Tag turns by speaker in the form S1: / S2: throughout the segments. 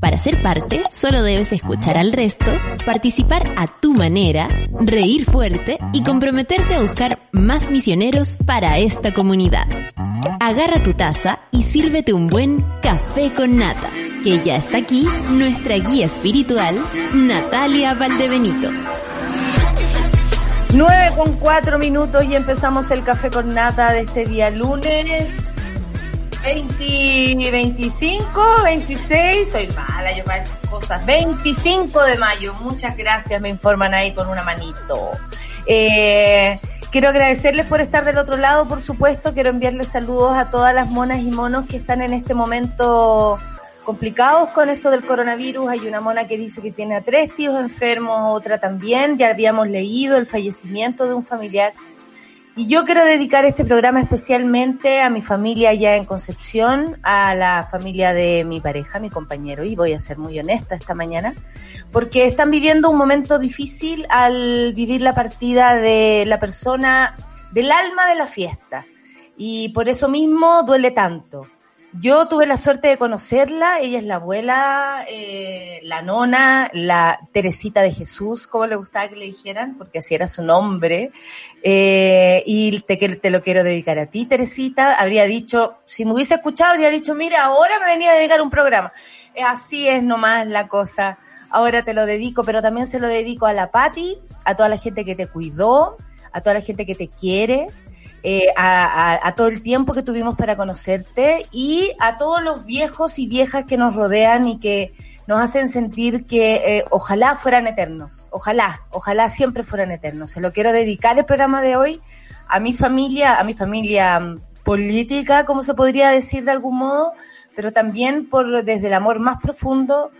S1: Para ser parte, solo debes escuchar al resto, participar a tu manera, reír fuerte y comprometerte a buscar más misioneros para esta comunidad. Agarra tu taza y sírvete un buen café con nata, que ya está aquí nuestra guía espiritual, Natalia Valdebenito.
S2: 9 con 4 minutos y empezamos el café con nata de este día lunes 20, 25, 26, soy mala yo para esas cosas. 25 de mayo, muchas gracias, me informan ahí con una manito. Eh, quiero agradecerles por estar del otro lado, por supuesto, quiero enviarles saludos a todas las monas y monos que están en este momento complicados con esto del coronavirus. Hay una mona que dice que tiene a tres tíos enfermos, otra también. Ya habíamos leído el fallecimiento de un familiar y yo quiero dedicar este programa especialmente a mi familia allá en Concepción, a la familia de mi pareja, mi compañero, y voy a ser muy honesta esta mañana, porque están viviendo un momento difícil al vivir la partida de la persona, del alma de la fiesta. Y por eso mismo duele tanto. Yo tuve la suerte de conocerla, ella es la abuela, eh, la nona, la Teresita de Jesús, como le gustaba que le dijeran, porque así era su nombre. Eh, y te, te lo quiero dedicar a ti, Teresita. Habría dicho, si me hubiese escuchado, habría dicho, mira, ahora me venía a dedicar un programa. Así es nomás la cosa. Ahora te lo dedico, pero también se lo dedico a la Patti, a toda la gente que te cuidó, a toda la gente que te quiere, eh, a, todo el tiempo que tuvimos para conocerte y a todos los viejos y viejas que nos rodean y que nos hacen sentir que eh, ojalá fueran eternos, ojalá, ojalá siempre fueran eternos. Se lo quiero dedicar el programa de hoy a mi familia, a mi familia mm, política, como se podría decir de algún modo, pero también por desde el amor más profundo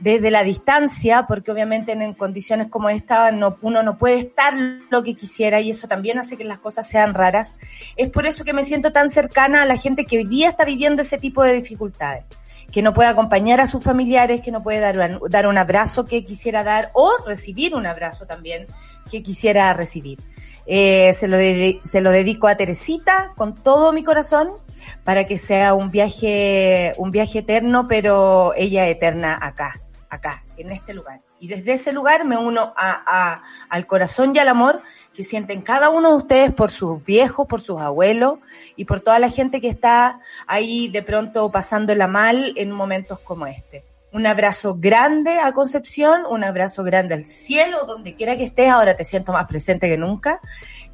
S2: desde la distancia, porque obviamente en, condiciones como esta no, uno no puede estar lo que quisiera y eso también hace que las cosas sean raras. Es por eso que me siento tan cercana a la gente que hoy día está viviendo ese tipo de dificultades, que no puede acompañar a sus familiares, que no puede dar, un abrazo que quisiera dar o recibir un abrazo también que quisiera recibir. Eh, se, lo se lo dedico a Teresita con todo mi corazón para que sea un viaje, un viaje eterno, pero ella eterna acá acá, en este lugar. Y desde ese lugar me uno a, al corazón y al amor que sienten cada uno de ustedes por sus viejos, por sus abuelos y por toda la gente que está ahí de pronto pasándola mal en momentos como este. Un abrazo grande a Concepción, un abrazo grande al cielo, donde quiera que estés, ahora te siento más presente que nunca.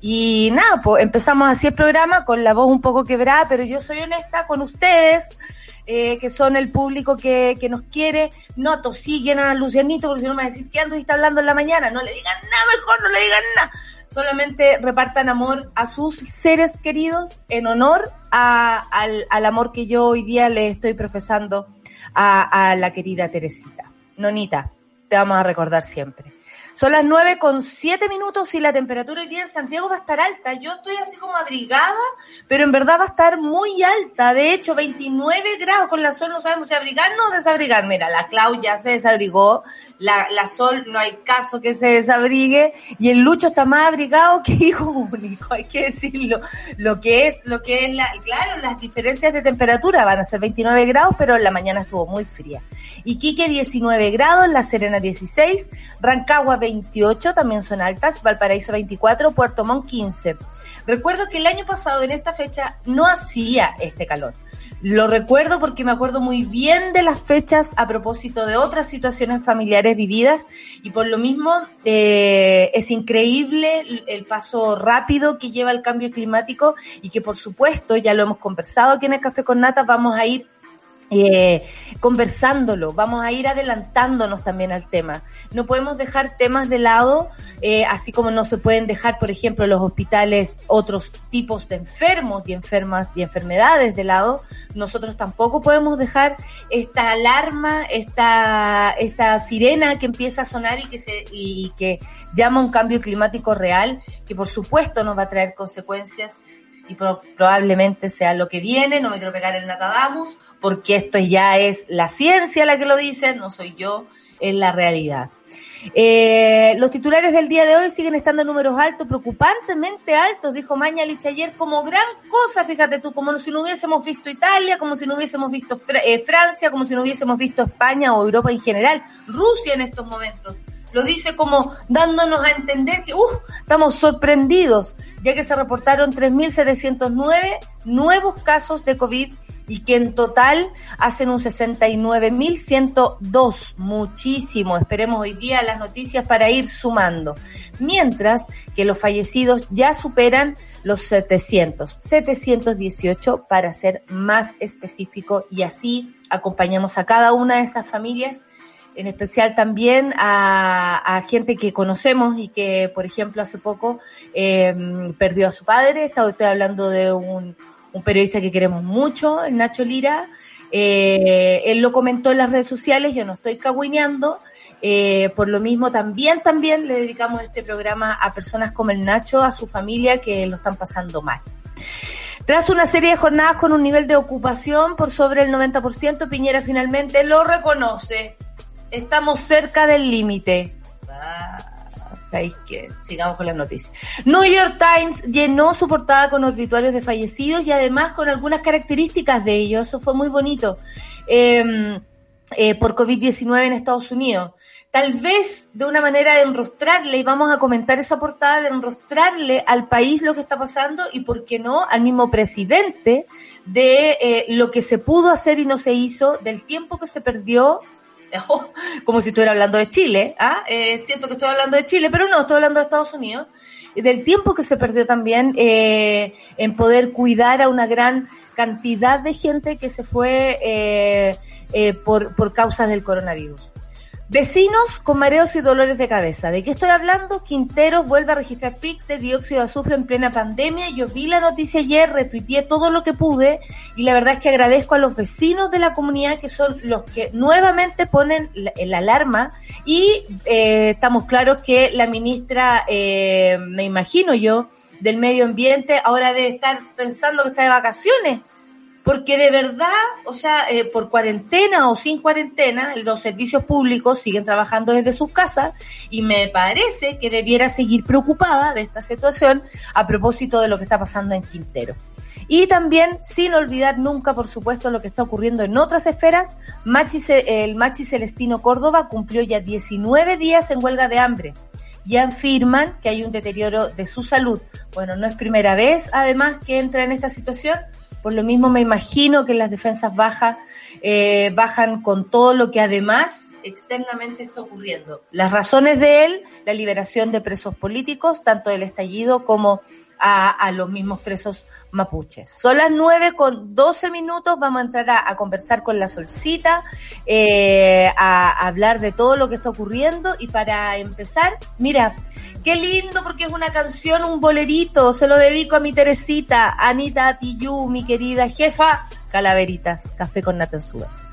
S2: Y nada, pues empezamos así el programa con la voz un poco quebrada, pero yo soy honesta con ustedes eh, que son el público que, que nos quiere, no atosiguen a Lucianito porque si no me va a decir que está hablando en la mañana, no le digan nada, mejor no le digan nada. Solamente repartan amor a sus seres queridos en honor a, al, al, amor que yo hoy día le estoy profesando a, a la querida Teresita. Nonita, te vamos a recordar siempre. Son las nueve con siete minutos y la temperatura hoy día en Santiago va a estar alta. Yo estoy así como abrigada, pero en verdad va a estar muy alta. De hecho, 29 grados con la sol no sabemos si abrigarnos o desabrigar. Mira, la Clau ya se desabrigó, la, sol no hay caso que se desabrigue y el Lucho está más abrigado que hijo único, hay que decirlo. Lo que es, lo que es la, claro, las diferencias de temperatura van a ser 29 grados, pero en la mañana estuvo muy fría. Iquique 19 grados, La Serena 16, Rancagua 28, también son altas, Valparaíso 24, Puerto Montt 15. Recuerdo que el año pasado en esta fecha no hacía este calor. Lo recuerdo porque me acuerdo muy bien de las fechas a propósito de otras situaciones familiares vividas y por lo mismo eh, es increíble el paso rápido que lleva el cambio climático y que por supuesto, ya lo hemos conversado aquí en el Café con Nata, vamos a ir eh, conversándolo, vamos a ir adelantándonos también al tema. No podemos dejar temas de lado, eh, así como no se pueden dejar, por ejemplo, los hospitales otros tipos de enfermos y enfermas y enfermedades de lado. Nosotros tampoco podemos dejar esta alarma, esta, esta sirena que empieza a sonar y que se, y que llama un cambio climático real, que por supuesto nos va a traer consecuencias y probablemente sea lo que viene, no me quiero pegar el Natadamus, porque esto ya es la ciencia la que lo dice, no soy yo, es la realidad. Eh, los titulares del día de hoy siguen estando en números altos, preocupantemente altos, dijo Mañalich ayer, como gran cosa, fíjate tú, como si no hubiésemos visto Italia, como si no hubiésemos visto eh, Francia, como si no hubiésemos visto España o Europa en general, Rusia en estos momentos lo dice como dándonos a entender que uh, estamos sorprendidos, ya que se reportaron 3.709 nuevos casos de COVID y que en total hacen un 69.102, muchísimo. Esperemos hoy día las noticias para ir sumando. Mientras que los fallecidos ya superan los 700, 718 para ser más específico y así acompañamos a cada una de esas familias en especial también a, gente que conocemos y que, por ejemplo, hace poco em, perdió a su padre. Estoy, hablando de un, periodista que queremos mucho, el Nacho Lira. Eh, él lo comentó en las redes sociales, yo no estoy cagüineando. Eh, por lo mismo, también, también le dedicamos este programa a personas como el Nacho, a su familia que lo están pasando mal. Tras una serie de jornadas con un nivel de ocupación por sobre el 90%, Piñera finalmente lo reconoce Estamos cerca del límite. Ah, ¿Sabéis qué? Sigamos con las noticias. New York Times llenó su portada con obituarios de fallecidos y además con algunas características de ellos. Eso fue muy bonito. Em, eh, por COVID-19 en Estados Unidos. Tal vez de una manera de enrostrarle, y vamos a comentar esa portada, de enrostrarle al país lo que está pasando y, ¿por qué no?, al mismo presidente de eh, lo que se pudo hacer y no se hizo, del tiempo que se perdió como si estuviera hablando de Chile, ¿ah? Eh, siento que estoy hablando de Chile, pero no, estoy hablando de Estados Unidos, del tiempo que se perdió también eh, en poder cuidar a una gran cantidad de gente que se fue eh, por, por causas del coronavirus. Vecinos con mareos y dolores de cabeza. ¿De qué estoy hablando? Quinteros vuelve a registrar pics de dióxido de azufre en plena pandemia. Yo vi la noticia ayer, retuiteé todo lo que pude y la verdad es que agradezco a los vecinos de la comunidad que son los que nuevamente ponen la, alarma y eh, estamos claros que la ministra, eh, me imagino yo, del medio ambiente ahora debe estar pensando que está de vacaciones porque de verdad, o sea, eh, por cuarentena o sin cuarentena, los servicios públicos siguen trabajando desde sus casas y me parece que debiera seguir preocupada de esta situación a propósito de lo que está pasando en Quintero. Y también, sin olvidar nunca, por supuesto, lo que está ocurriendo en otras esferas, Machi, el Machi Celestino Córdoba cumplió ya 19 días en huelga de hambre. Ya afirman que hay un deterioro de su salud. Bueno, no es primera vez, además, que entra en esta situación, por lo mismo me imagino que las defensas bajas eh, bajan con todo lo que además externamente está ocurriendo. Las razones de él, la liberación de presos políticos, tanto del estallido como a, los mismos presos mapuches. Son las nueve con doce minutos, vamos a entrar a, conversar con la Solcita, eh, a, hablar de todo lo que está ocurriendo y para empezar, mira, qué lindo porque es una canción, un bolerito, se lo dedico a mi Teresita, Anita Tiyu, mi querida jefa, Calaveritas, café con Natensuda.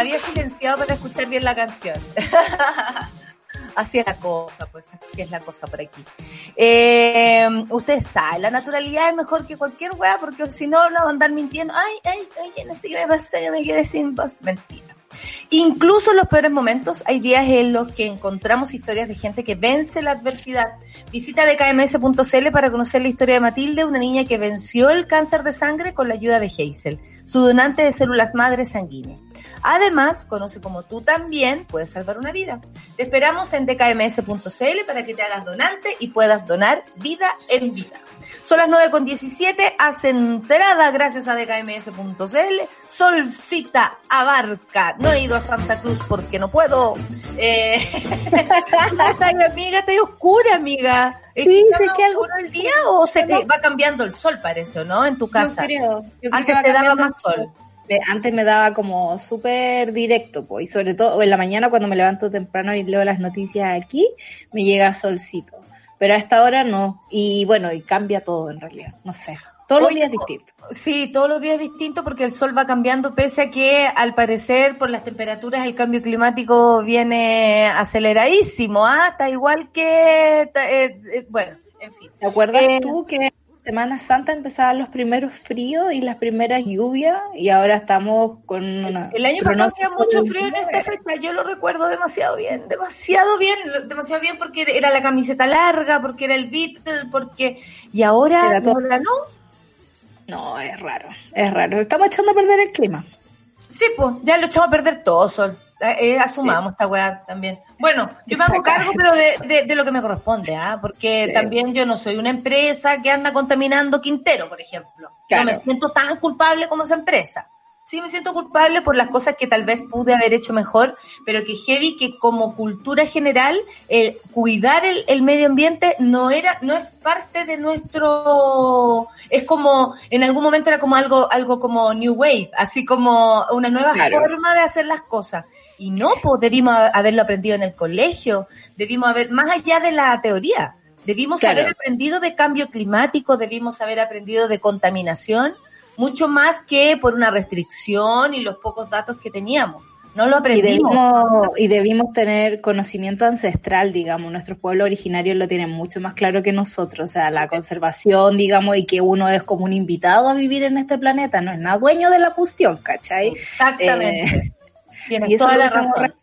S2: Había silenciado para escuchar bien la canción. Así es la cosa, pues así es la cosa por aquí. Eh, ustedes saben, la naturalidad es mejor que cualquier weá, porque si no, no van a andar mintiendo. Ay, ay, ay, no sé qué me pasó, que me quedé sin voz. Mentira. Incluso en los peores momentos hay días en los que encontramos historias de gente que vence la adversidad. Visita dkms.cl para conocer la historia de Matilde, una niña que venció el cáncer de sangre con la ayuda de Hazel, su donante de células madre sanguíneas. Además, conoce como tú también puedes salvar una vida. Te esperamos en dkms.cl para que te hagas donante y puedas donar vida en vida. Son las 9.17, haz entrada gracias a dkms.cl. Solcita abarca. No he ido a Santa Cruz porque no puedo. Eh... Está, amiga, está oscura, amiga.
S3: Sí,
S2: ¿Está
S3: sé que algo-
S2: el día o se va cambiando el sol, parece, ¿o no? En tu casa.
S3: Yo creo. Yo creo
S2: Antes te daba más sol.
S3: Antes me daba como súper directo, pues, y sobre todo en la mañana cuando me levanto temprano y leo las noticias aquí, me llega solcito. Pero a esta hora no. Y bueno, y cambia todo en realidad. No sé. Todos los días distintos.
S2: Sí, todos los días distinto porque el sol va cambiando, pese a que al parecer por las temperaturas el cambio climático viene aceleradísimo, ¿ah? Está igual que, eh, eh, bueno, en fin.
S3: ¿Te acuerdas
S2: Eh,
S3: tú que Semana Santa empezaban los primeros fríos y las primeras lluvias y ahora estamos con una...
S2: El año pasado hacía mucho frío en
S3: 29.
S2: esta fecha, yo lo recuerdo demasiado bien, demasiado bien, demasiado bien porque era la camiseta larga, porque era el Beatle, porque... Y ahora,
S3: Era todo-
S2: ahora no.
S3: No, es raro, es raro. Estamos echando a perder el clima.
S2: Sí, pues, ya lo echamos a perder todo, Sol. Eh, eh, asumamos esta weá también. Bueno, yo me hago cargo, pero de, de, de lo que me corresponde, ¿ah? Porque
S3: Sí.
S2: también yo no soy una empresa que anda contaminando Quintero, por ejemplo.
S3: Claro.
S2: No me siento tan culpable como esa empresa. Sí me siento culpable por las cosas que tal vez pude haber hecho mejor, pero que heavy que como cultura general, el cuidar el, el medio ambiente no era, no es parte de nuestro, es como, en algún momento era como algo, algo como New Wave, así como una nueva
S3: Claro.
S2: forma de hacer las cosas. Y no, pues debimos ha- haberlo aprendido en el colegio, debimos haber, más allá de la teoría, debimos
S3: Claro.
S2: haber aprendido de cambio climático, debimos haber aprendido de contaminación, mucho más que por una restricción y los pocos datos que teníamos. No lo
S3: Y
S2: aprendimos.
S3: debimos, y debimos tener conocimiento ancestral, digamos. Nuestros pueblos originarios lo tienen mucho más claro que nosotros. O sea, la conservación, digamos, y que uno es como un invitado a vivir en este planeta. No es nada dueño de la cuestión, ¿cachai?
S2: Exactamente. Tienes
S3: Si
S2: toda la razón.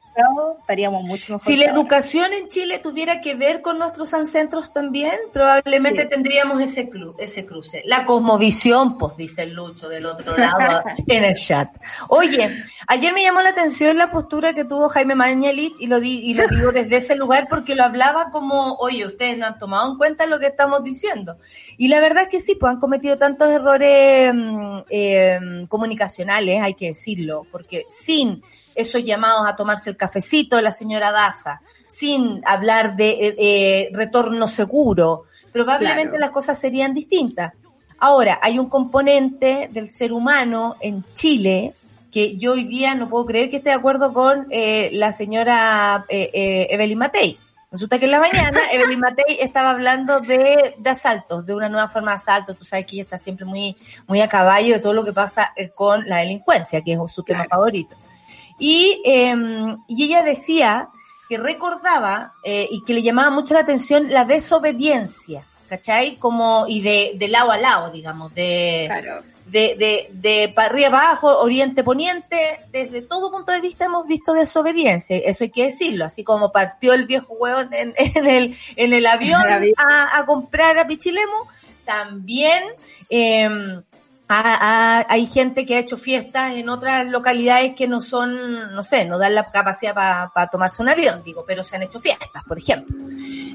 S3: estaríamos mucho mejor.
S2: Si la
S3: ahora.
S2: educación en Chile tuviera que ver con nuestros ancestros también, probablemente
S3: Sí.
S2: tendríamos ese, cru- ese cruce. La cosmovisión, pues dice el Lucho del otro lado en el chat. Oye, ayer me llamó la atención la postura que tuvo Jaime Mañalich y lo, di- y lo digo desde ese lugar porque lo hablaba como, oye, ustedes no han tomado en cuenta lo que estamos diciendo. Y la verdad es que sí, pues han cometido tantos errores mm, eh, comunicacionales, hay que decirlo, porque sin esos llamados a tomarse el cafecito de la señora Daza, sin hablar de eh, eh, retorno seguro, probablemente
S3: Claro.
S2: las cosas serían distintas. Ahora, hay un componente del ser humano en Chile que yo hoy día no puedo creer que esté de acuerdo con eh, la señora eh, eh, Evelyn Matei. Resulta que en la mañana Evelyn Matei estaba hablando de, de asaltos, de una nueva forma de asalto. Tú sabes que ella está siempre muy, muy a caballo de todo lo que pasa con la delincuencia, que es su tema favorito. Y, eh, y ella decía que recordaba eh, y que le llamaba mucho la atención la desobediencia, ¿cachai? Como, y de, de lado a lado, digamos, de,
S3: Claro.
S2: de, de, de para arriba abajo, oriente poniente, desde todo punto de vista hemos visto desobediencia, eso hay que decirlo, así como partió el viejo hueón en, en el, en el avión a comprar a Pichilemu, también eh, a- a- hay gente que ha hecho fiestas en otras localidades que no son, no sé, no dan la capacidad para tomarse un avión, digo, pero se han hecho fiestas, por ejemplo.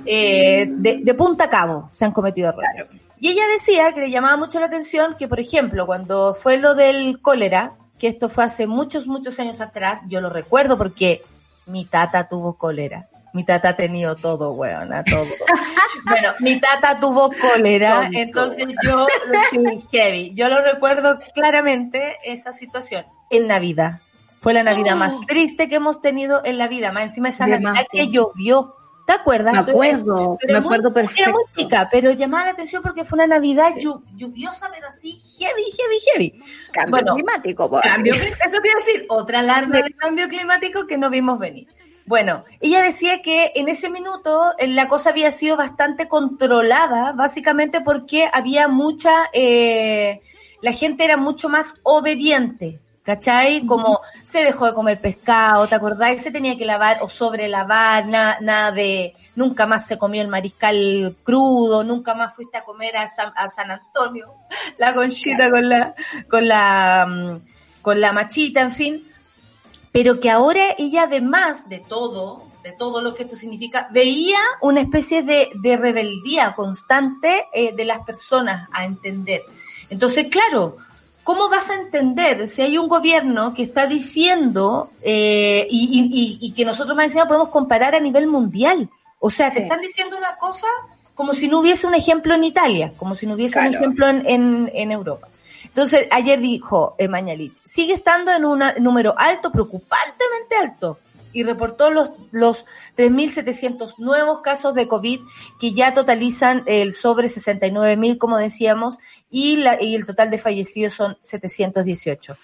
S2: Eh, de, de punta a cabo se han cometido errores. Y ella decía que le llamaba mucho la atención que, por ejemplo, cuando fue lo del cólera, que esto fue hace muchos, muchos años atrás, yo lo recuerdo porque mi tata tuvo cólera. Mi tata ha tenido todo, weona, todo. bueno, mi tata tuvo cólera, entonces yo, sí, heavy. Yo lo recuerdo claramente, esa situación, en Navidad. Fue la Navidad más triste que hemos tenido en la vida, más encima esa Navidad que llovió. ¿Te acuerdas?
S3: Me acuerdo,
S2: Pero
S3: me
S2: muy-
S3: acuerdo
S2: Era
S3: perfecto.
S2: muy chica, pero llamaba la atención porque fue una Navidad llu- lluviosa, pero así heavy, heavy, heavy.
S3: Cambio
S2: Bueno,
S3: climático, po.
S2: Cambio, eso a decir, otra alarma de cambio climático que no vimos venir. Bueno, ella decía que en ese minuto eh, la cosa había sido bastante controlada, básicamente porque había mucha, eh, la gente era mucho más obediente, ¿cachai? Como se dejó de comer pescado, ¿te acordás? Se tenía que lavar o sobrelavar, nada, nada de, nunca más se comió el mariscal crudo, nunca más fuiste a comer a San, a San Antonio, la conchita con la, con la, mm, con la machita, en fin pero que ahora ella además de todo, de todo lo que esto significa, veía una especie de, de rebeldía constante eh, de las personas a entender. Entonces, claro, ¿cómo vas a entender si hay un gobierno que está diciendo eh, y, y- y- que nosotros más encima podemos comparar a nivel mundial? O sea, te están diciendo una cosa como si no hubiese un ejemplo en Italia, como si no hubiese un ejemplo en, en, en Europa. Entonces, ayer dijo eh, Mañalich, sigue estando en un número alto, preocupantemente alto, y reportó los, los 3.700 nuevos casos de COVID que ya totalizan el sobre 69.000, como decíamos, y, la, y el total de fallecidos son 718.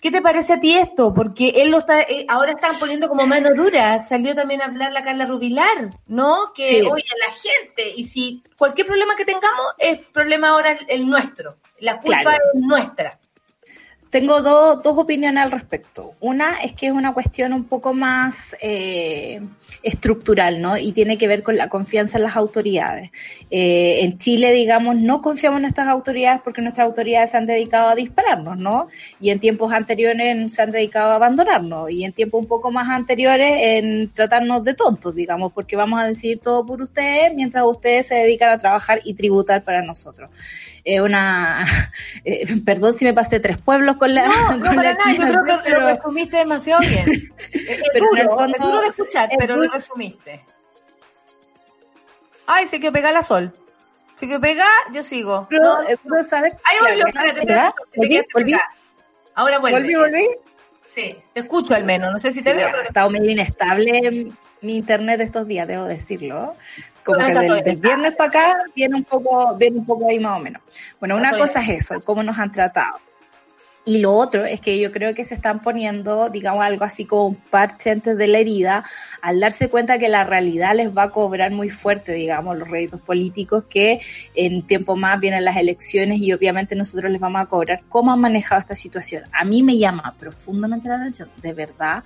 S2: ¿Qué te parece a ti esto? Porque él lo está, eh, ahora están poniendo como mano dura. Salió también a hablar la Carla Rubilar, ¿no? Que,
S3: Sí.
S2: oye, la gente, y si cualquier problema que tengamos es problema ahora el, el nuestro. La culpa
S3: Claro.
S2: es nuestra.
S3: Tengo dos, dos opiniones al respecto. Una es que es una cuestión un poco más eh, estructural, ¿no? Y tiene que ver con la confianza en las autoridades. Eh, en Chile, digamos, no confiamos en nuestras autoridades porque nuestras autoridades se han dedicado a dispararnos, ¿no? Y en tiempos anteriores se han dedicado a abandonarnos. Y en tiempos un poco más anteriores en tratarnos de tontos, digamos, porque vamos a decir todo por ustedes mientras ustedes se dedican a trabajar y tributar para nosotros. Eh, una, eh, perdón si me pasé tres pueblos con la.
S2: No, no para nada, yo creo que
S3: pero-
S2: lo resumiste demasiado bien. Es,
S3: Pero en el
S2: duro,
S3: fondo
S2: es duro de escuchar,
S3: es
S2: pero
S3: muy-
S2: lo resumiste. Ay, se quedó pegada la sol. Se quedó pegada, yo sigo.
S3: pero
S2: No,
S3: es duro saber.
S2: Ahí volvió, espérate, espérate, te
S3: ¿Volví?
S2: Ahora vuelve.
S3: ¿Volví? ¿Volví?
S2: Sí, te escucho al menos, no sé si te veo,
S3: Ha
S2: pero te
S3: estado medio inestable mi internet de estos días, debo decirlo. Como que del, del viernes para acá viene un poco, viene un poco ahí más o menos. Bueno, una cosa es eso, cómo nos han tratado. Y lo otro es que yo creo que se están poniendo, digamos, algo así como un parche antes de la herida, al darse cuenta que la realidad les va a cobrar muy fuerte, digamos, los réditos políticos, que en tiempo más vienen las elecciones y obviamente nosotros les vamos a cobrar cómo han manejado esta situación. A mí me llama profundamente la atención, de verdad,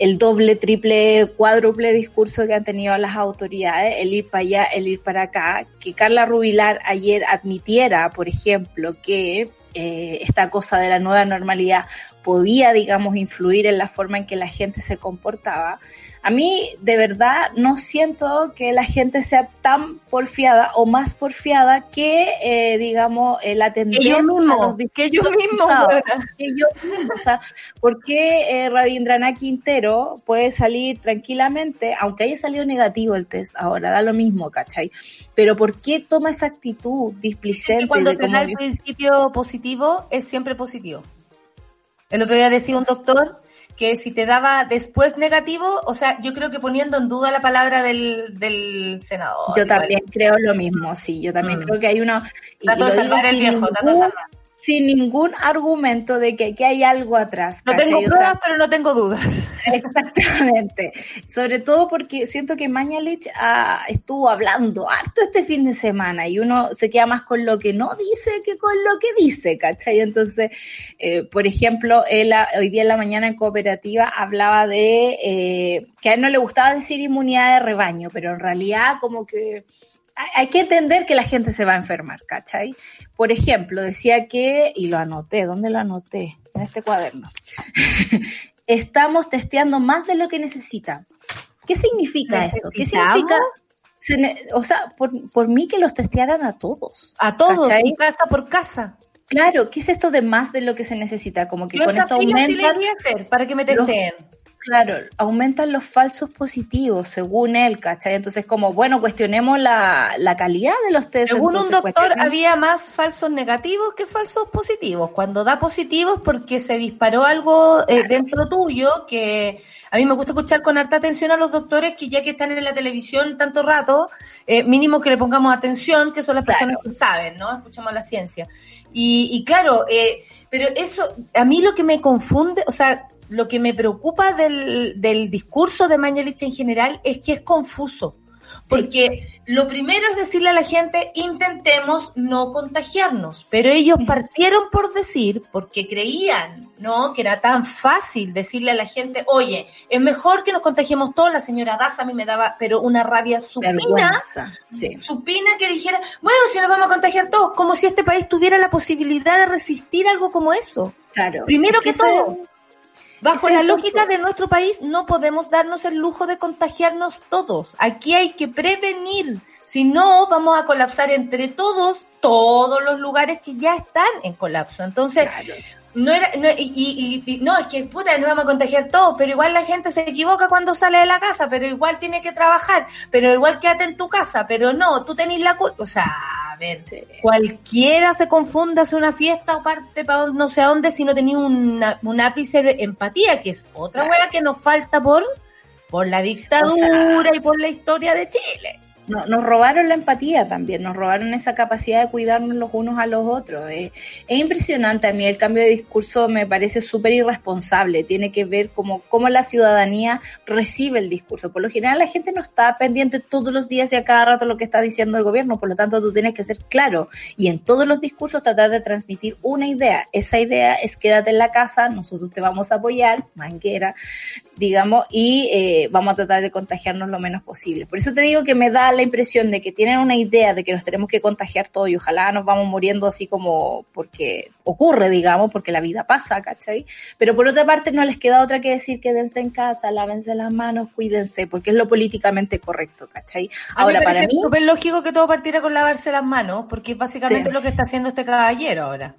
S3: el doble, triple, cuádruple discurso que han tenido las autoridades, el ir para allá, el ir para acá, que Carla Rubilar ayer admitiera, por ejemplo, que eh, esta cosa de la nueva normalidad podía, digamos, influir en la forma en que la gente se comportaba. A mí, de verdad, no siento que la gente sea tan porfiada o más porfiada que, eh, digamos, el atender
S2: que yo
S3: a
S2: mismo,
S3: los
S2: que yo mismo,
S3: que yo mismo, o sea, ¿por qué eh, Rabindranath Quintero puede salir tranquilamente, aunque haya salido negativo el test ahora, da lo mismo, ¿cachai? Pero ¿por qué toma esa actitud displicente
S2: que cuando
S3: de
S2: te da el principio positivo, es siempre positivo. El otro día decía un doctor que si te daba después negativo, o sea, yo creo que poniendo en duda la palabra del, del senador.
S3: Yo también creo lo mismo, sí, yo también
S2: Mm.
S3: creo que hay una... y
S2: Trato de salvar el viejo, trato de salvar.
S3: Sin ningún argumento de que, que hay algo atrás.
S2: No
S3: ¿cachai?
S2: tengo
S3: O sea,
S2: pruebas, pero no tengo dudas.
S3: Exactamente. Sobre todo porque siento que Mañalich ah, estuvo hablando harto este fin de semana y uno se queda más con lo que no dice que con lo que dice, ¿cachai? Entonces, eh, por ejemplo, él ah, hoy día en la mañana en cooperativa hablaba de eh, que a él no le gustaba decir inmunidad de rebaño, pero en realidad como que hay- que entender que la gente se va a enfermar, ¿cachai? Por ejemplo, decía que, y lo anoté, ¿dónde lo anoté? En este cuaderno. Estamos testeando más de lo que necesita. ¿Qué significa eso? ¿Qué significa? o sea, por, por mí que los testearan a todos.
S2: A todos,
S3: ¿Cachai?
S2: casa por casa.
S3: Claro, ¿qué es esto de más de lo que se necesita? Como que
S2: Yo
S3: con
S2: esa
S3: esto
S2: fila sí la
S3: aumentan,
S2: iría a hacer para que me
S3: los-
S2: testeen.
S3: Claro, aumentan los falsos positivos, según él, ¿cachai? Entonces, como, bueno, cuestionemos la, la calidad de los test.
S2: Según un doctor, había más falsos negativos que falsos positivos. Cuando da positivos, porque se disparó algo eh, dentro tuyo que a mí me gusta escuchar con harta atención a los doctores que ya que están en la televisión tanto rato, eh, mínimo que le pongamos atención, que son las
S3: Claro.
S2: personas que saben, ¿no? Escuchamos la ciencia. Y, y claro, eh, pero eso, a mí lo que me confunde, o sea, lo que me preocupa del, del discurso de Mañalich en general es que es confuso. Porque lo primero es decirle a la gente, intentemos no contagiarnos. Pero ellos partieron por decir, porque creían, ¿no? Que era tan fácil decirle a la gente, oye, es mejor que nos contagiemos todos. La señora Daza a mí me daba, pero una rabia supina.
S3: Sí.
S2: supina que dijera, bueno, si nos vamos a contagiar todos, como si este país tuviera la posibilidad de resistir algo como eso.
S3: Claro.
S2: Primero
S3: Es
S2: que todo. Bajo la lógica de nuestro país, no podemos darnos el lujo de contagiarnos todos. Aquí hay que prevenir. Si no, vamos a colapsar entre todos todos los lugares que ya están en colapso. Entonces,
S3: Claro.
S2: No era, no, y, y- y- no, es que puta, nos vamos a contagiar todos, pero igual la gente se equivoca cuando sale de la casa, pero igual tiene que trabajar, pero igual quédate en tu casa, pero no, tú tenés la culpa. O sea, a ver,
S3: Sí.
S2: cualquiera se confunda, hace una fiesta o parte para no sé a dónde si no tenía una- un ápice de empatía, que es otra
S3: Claro.
S2: que nos falta por, por la dictadura y por la historia de Chile.
S3: No- nos robaron la empatía también, nos robaron esa capacidad de cuidarnos los unos a los otros. Eh, es impresionante a mí, el cambio de discurso me parece súper irresponsable, tiene que ver como cómo la ciudadanía recibe el discurso. Por lo general la gente no está pendiente todos los días y a cada rato lo que está diciendo el gobierno, por lo tanto tú tienes que ser claro y en todos los discursos tratar de transmitir una idea. Esa idea es quédate en la casa, nosotros te vamos a apoyar, manguera, digamos, y eh, vamos a tratar de contagiarnos lo menos posible. Por eso te digo que me da la impresión de que tienen una idea de que nos tenemos que contagiar todos y ojalá nos vamos muriendo así como porque ocurre, digamos, porque la vida pasa, ¿cachai? Pero por otra parte no les queda otra que decir quédense en casa, lávense las manos, cuídense, porque es lo políticamente correcto, ¿cachai? Ahora, para mí...
S2: Es lógico que todo partiera con lavarse las manos, porque es básicamente
S3: Sí.
S2: lo que está haciendo este caballero ahora.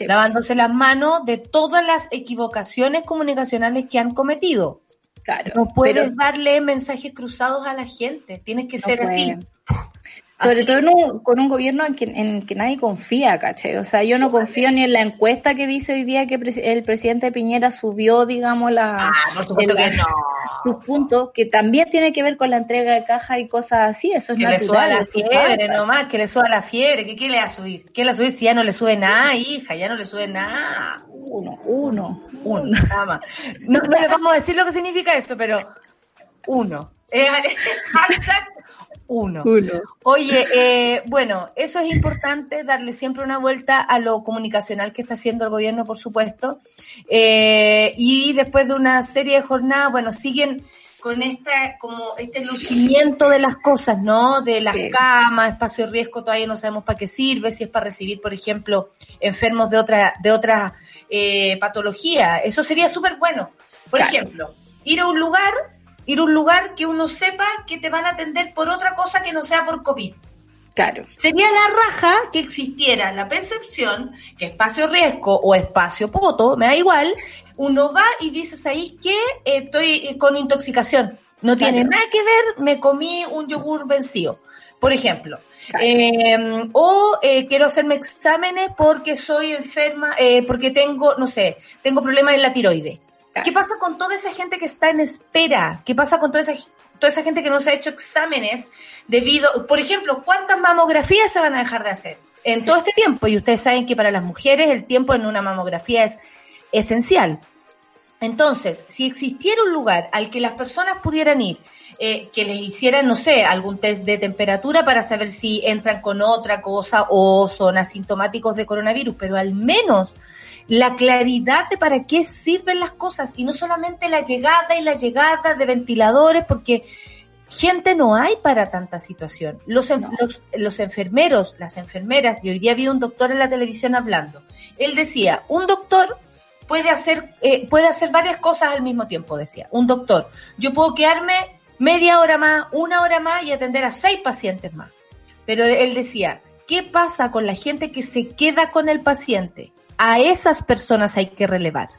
S3: Sí.
S2: Lavándose las manos de todas las equivocaciones comunicacionales que han cometido.
S3: Claro,
S2: No puedes
S3: pero-
S2: darle mensajes cruzados a la gente. Tienes que
S3: No
S2: ser
S3: puede.
S2: así.
S3: Sobre
S2: Así.
S3: todo en un- con un gobierno en que, en que nadie confía, ¿cachai? O sea, yo no confío ni en la encuesta que dice hoy día que pres- el presidente Piñera subió, digamos, la,
S2: Ah, por supuesto
S3: el-
S2: que no.
S3: sus puntos, que también tiene que ver con la entrega de caja y cosas así, eso es
S2: Que le suba
S3: natural.
S2: la fiebre
S3: pasa.
S2: nomás, que le suba la fiebre. ¿Qué, ¿Qué le va a subir? ¿Qué le va a subir si ya no le sube nada, hija? Ya no le sube nada.
S3: Uno, uno.
S2: Uno, nada más. No, no le vamos a decir lo que significa eso, pero uno. Eh, hashtag uno.
S3: Uno.
S2: Oye, eh, bueno, eso es importante, darle siempre una vuelta a lo comunicacional que está haciendo el gobierno, por supuesto. Eh, y después de una serie de jornadas, bueno, siguen con esta, como este lucimiento de las cosas, ¿no? De las
S3: Sí.
S2: camas, espacio de riesgo, todavía no sabemos para qué sirve, si es para recibir, por ejemplo, enfermos de otra, de otra eh, patología. Eso sería súper bueno. Por
S3: Claro.
S2: ejemplo, ir a un lugar, ir a un lugar que uno sepa que te van a atender por otra cosa que no sea por COVID.
S3: Claro.
S2: Sería la raja que existiera la percepción que espacio riesgo o espacio poto, me da igual, uno va y dices ahí que eh, estoy eh, con intoxicación. No tiene nada que ver, me comí un yogur vencido, por ejemplo.
S3: Claro.
S2: Eh, o eh, quiero hacerme exámenes porque soy enferma, eh, porque tengo, no sé, tengo problemas en la ¿Qué pasa con toda esa gente que está en espera? ¿Qué pasa con toda esa, toda esa gente que no se ha hecho exámenes debido, por ejemplo, cuántas mamografías se van a dejar de hacer en todo este tiempo? Y ustedes saben que para las mujeres el tiempo en una mamografía es esencial. Entonces, si existiera un lugar al que las personas pudieran ir, eh, que les hicieran, no sé, algún test de temperatura para saber si entran con otra cosa o son asintomáticos de coronavirus, pero al menos la claridad de para qué sirven las cosas y no solamente la llegada y la llegada de ventiladores, porque gente no hay para tanta situación. Los, los, los, enfermeros, las enfermeras, y hoy día vi un doctor en la televisión hablando, él decía, un doctor puede hacer, eh, puede hacer varias cosas al mismo tiempo, decía, un doctor. Yo puedo quedarme media hora más, una hora más y atender a seis pacientes más. Pero él decía, ¿qué pasa con la gente que se queda con el paciente? A esas personas hay que relevar.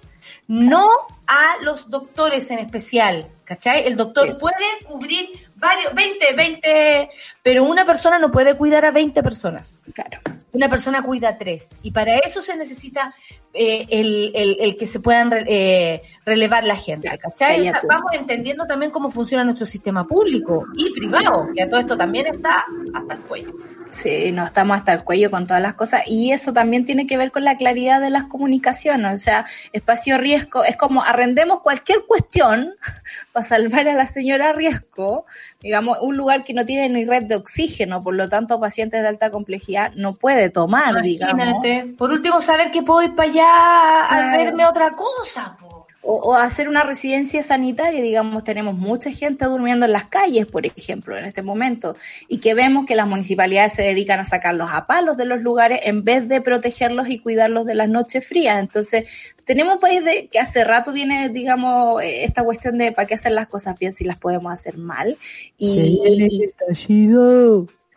S2: No a los doctores en especial, ¿cachai? El doctor puede cubrir varios, 20, 20, pero una persona no puede cuidar a 20 personas.
S3: Claro.
S2: Una persona cuida a tres. Y para eso se necesita eh, el, el, el, que se puedan eh, relevar la gente, ¿cachai? O sea, vamos entendiendo también cómo funciona nuestro sistema público y privado, que a todo esto también está hasta el cuello.
S3: Sí, no estamos hasta el cuello con todas las cosas y eso también tiene que ver con la claridad de las comunicaciones, o sea, espacio riesgo es como arrendemos cualquier cuestión para salvar a la señora riesgo, digamos, un lugar que no tiene ni red de oxígeno, por lo tanto pacientes de alta complejidad no puede tomar, Imagínate.
S2: digamos. Por último, saber que puedo ir para allá a verme otra cosa. Po.
S3: O, o, hacer una residencia sanitaria, digamos, tenemos mucha gente durmiendo en las calles, por ejemplo, en este momento, y que vemos que las municipalidades se dedican a sacarlos a palos de los lugares en vez de protegerlos y cuidarlos de las noches frías. Entonces, tenemos un país de, que hace rato viene, digamos, esta cuestión de para qué hacer las cosas bien si las podemos hacer mal. Y,
S2: y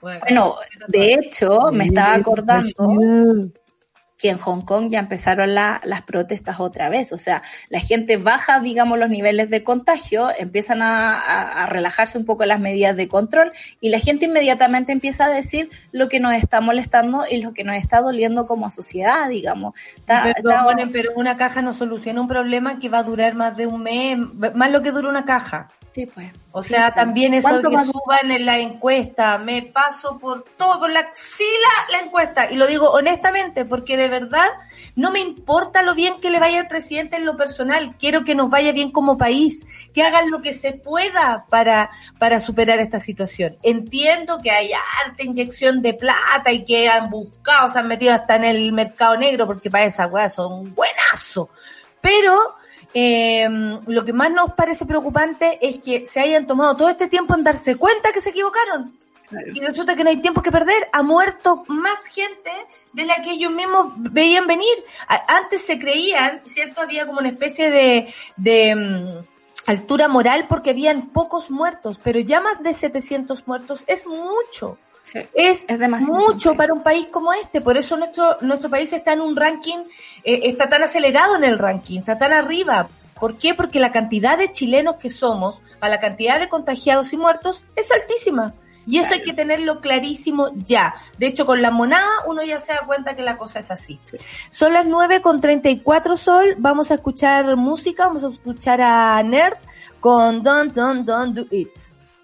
S3: bueno, de hecho, me estaba acordando que en Hong Kong ya empezaron la, las protestas otra vez. O sea, la gente baja, digamos, los niveles de contagio, empiezan a, a, a, relajarse un poco las medidas de control y la gente inmediatamente empieza a decir lo que nos está molestando y lo que nos está doliendo como sociedad, digamos.
S2: Está, pero, está, bueno, pero una caja no soluciona un problema que va a durar más de un mes, más lo que dura una caja.
S3: Sí, pues.
S2: O sea, sí, también eso que suban en la encuesta, me paso por todo, por la axila la encuesta, y lo digo honestamente, porque de verdad no me importa lo bien que le vaya al presidente en lo personal, quiero que nos vaya bien como país, que hagan lo que se pueda para, para superar esta situación. Entiendo que hay harta inyección de plata y que han buscado, se han metido hasta en el mercado negro, porque para esa weá son buenazo, pero eh, lo que más nos parece preocupante es que se hayan tomado todo este tiempo en darse cuenta que se equivocaron. Claro. Y resulta que no hay tiempo que perder. Ha muerto más gente de la que ellos mismos veían venir. Antes se creían, ¿cierto? Había como una especie de, de um, altura moral porque habían pocos muertos, pero ya más de 700 muertos es mucho.
S3: Sí,
S2: es, es mucho para un país como este, por eso nuestro, nuestro país está en un ranking, eh, está tan acelerado en el ranking, está tan arriba. ¿Por qué? Porque la cantidad de chilenos que somos, a la cantidad de contagiados y muertos, es altísima. Y eso claro. hay que tenerlo clarísimo ya. De hecho, con la monada uno ya se da cuenta que la cosa es así. Sí. Son las 9 con 34 sol. Vamos a escuchar música. Vamos a escuchar a Nerd con Don't, Don't, Don't Do It.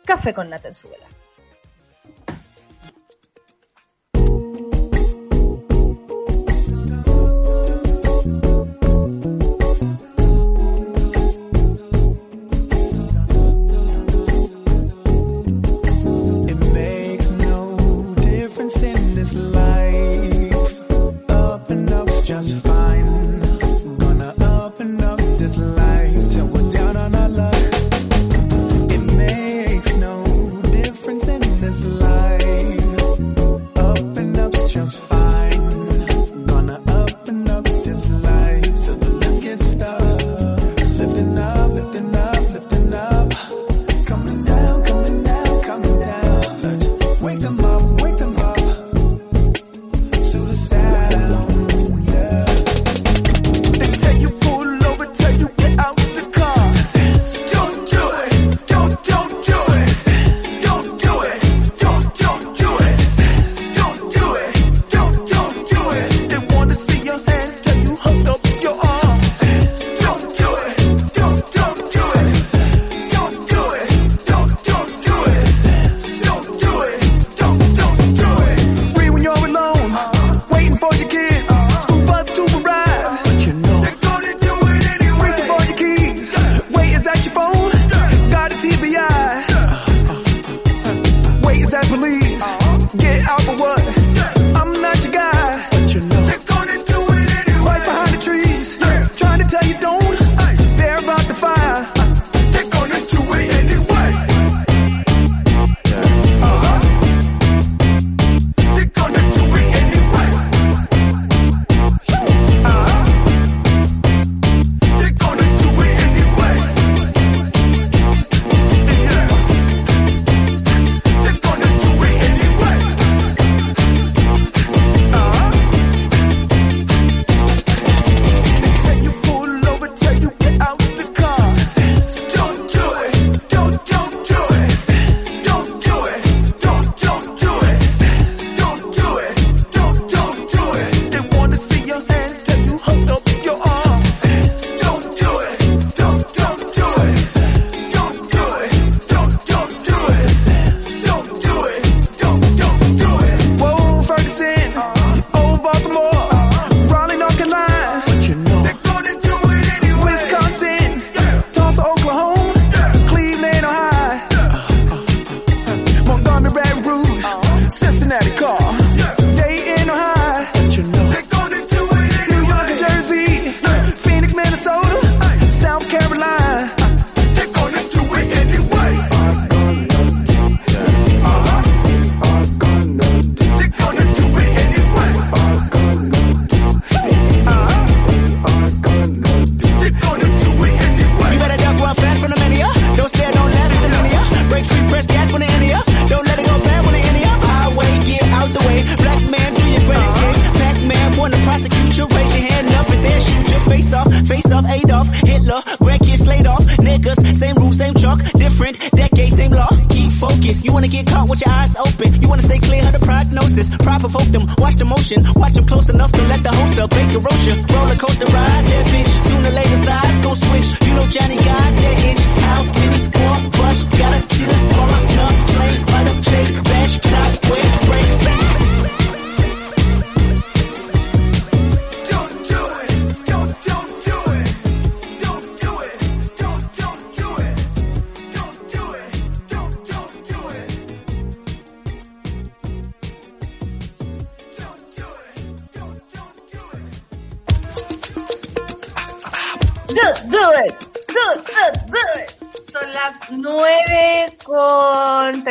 S2: Café con Nata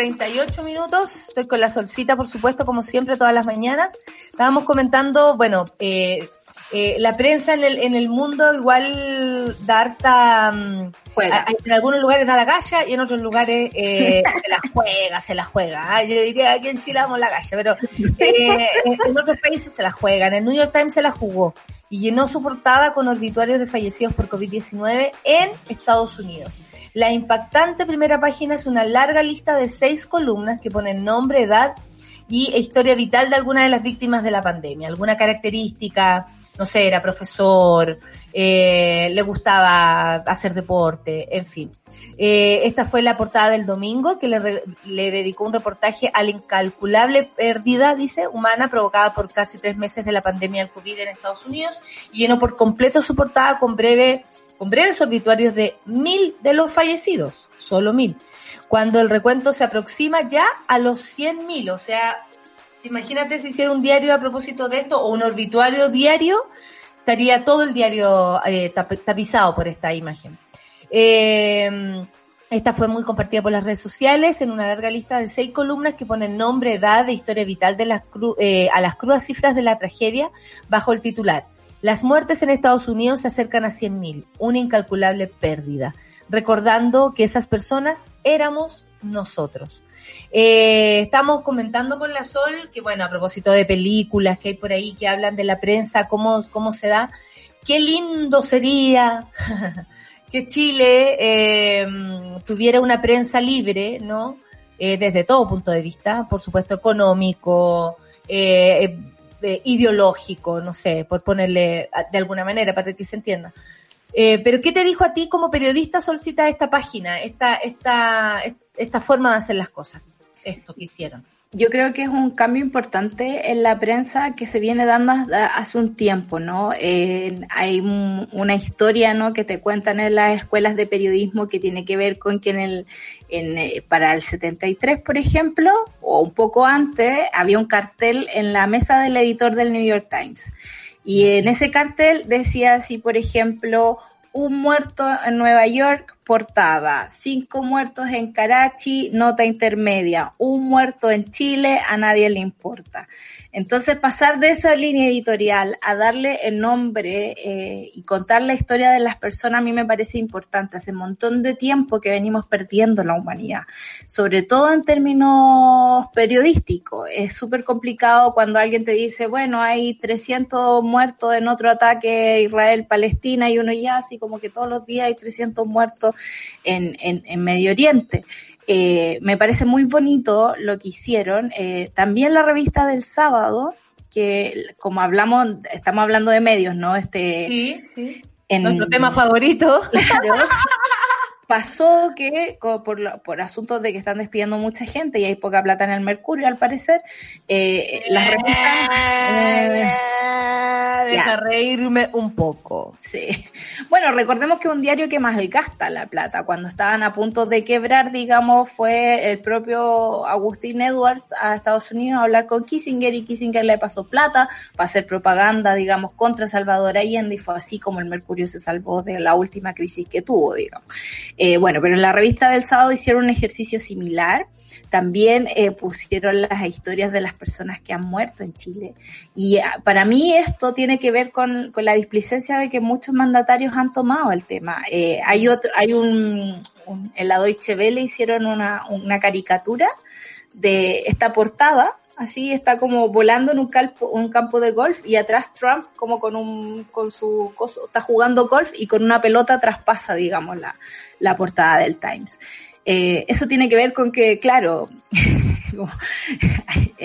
S2: 38 minutos. Estoy con la solcita, por supuesto, como siempre, todas las mañanas. Estábamos comentando, bueno, eh, eh, la prensa en el, en el mundo igual da harta... mm,
S3: Juega.
S2: a- en algunos lugares da la galla y en otros lugares eh, se la juega, se la juega. Ah, Yo diría que en Chile damos la galla, pero eh, en en otros países se la juegan. El New York Times se la jugó y llenó su portada con obituarios de fallecidos por COVID-19 en Estados Unidos. La impactante primera página es una larga lista de seis columnas que ponen nombre, edad y historia vital de alguna de las víctimas de la pandemia. Alguna característica, no sé, era profesor, eh, le gustaba hacer deporte, en fin. Eh, esta fue la portada del domingo que le, le dedicó un reportaje a la incalculable pérdida, dice, humana provocada por casi tres meses de la pandemia del COVID en Estados Unidos y llenó por completo su portada con breve, con breves obituarios de mil de los fallecidos, solo mil. Cuando el recuento se aproxima ya a los cien mil, o sea, imagínate si hiciera un diario a propósito de esto o un obituario diario, estaría todo el diario eh, tap- tapizado por esta imagen. Eh, esta fue muy compartida por las redes sociales en una larga lista de seis columnas que ponen nombre, edad e historia vital de las cru- eh, a las crudas cifras de la tragedia bajo el titular. Las muertes en Estados Unidos se acercan a 100.000, una incalculable pérdida, recordando que esas personas éramos nosotros. Eh, estamos comentando con la Sol que, bueno, a propósito de películas que hay por ahí que hablan de la prensa, cómo, cómo se da, qué lindo sería que Chile eh, tuviera una prensa libre, ¿no? Eh, desde todo punto de vista, por supuesto, económico, eh, ideológico, no sé, por ponerle a- de alguna manera para que se entienda. Eh, pero ¿qué te dijo a ti como periodista Solcita esta página, esta, esta, esta forma de hacer las cosas, esto que hicieron?
S3: Yo creo que es un cambio importante en la prensa que se viene dando hace un tiempo, ¿no? Hay un- una historia, ¿no? Que te cuentan en las escuelas de periodismo que tiene que ver con que en el, en, eh, para el 73, por ejemplo, o un poco antes, había un cartel en la mesa del editor del New York Times. Y en ese cartel decía así, por ejemplo, un muerto en Nueva York, portada. Cinco muertos en Karachi, nota intermedia. Un muerto en Chile, a nadie le importa. Entonces, pasar de esa línea editorial a darle el nombre eh, y contar la historia de las personas a mí me parece importante. Hace un montón de tiempo que venimos perdiendo la humanidad, sobre todo en términos periodísticos. Es súper complicado cuando alguien te dice, bueno, hay 300 muertos en otro ataque Israel-Palestina y uno ya así como que todos los días hay 300 muertos en, en, en Medio Oriente. Eh, me parece muy bonito lo que hicieron. Eh, también la revista del sábado, que como hablamos, estamos hablando de medios, ¿no? Este,
S2: Sí, sí.
S3: en,
S2: Nuestro tema favorito.
S3: Claro. Pasó que por, lo- por asuntos de que están despidiendo mucha gente y hay poca plata en el Mercurio, al parecer, eh, las revistas... eh,
S2: Deja reírme un poco.
S3: Sí. Bueno, recordemos que un diario que más gasta la plata. Cuando estaban a punto de quebrar, digamos, fue el propio Agustín Edwards a Estados Unidos a hablar con Kissinger y Kissinger le pasó plata para hacer propaganda, digamos, contra Salvador Allende y fue así como el Mercurio se salvó de la última crisis que tuvo, digamos. Eh, bueno, pero en la revista del sábado hicieron un ejercicio similar. También eh, pusieron las historias de las personas que han muerto en Chile. Y ah, para mí esto tiene que ver con, la displicencia de que muchos mandatarios han tomado el tema. Eh, hay otro, hay un, un- en la Deutsche Welle hicieron una, caricatura de esta portada así está como volando en un campo, un campo de golf y atrás Trump como con un con su está jugando golf y con una pelota traspasa, digamos, la, la portada del Times. Eh, eso tiene que ver con que, claro,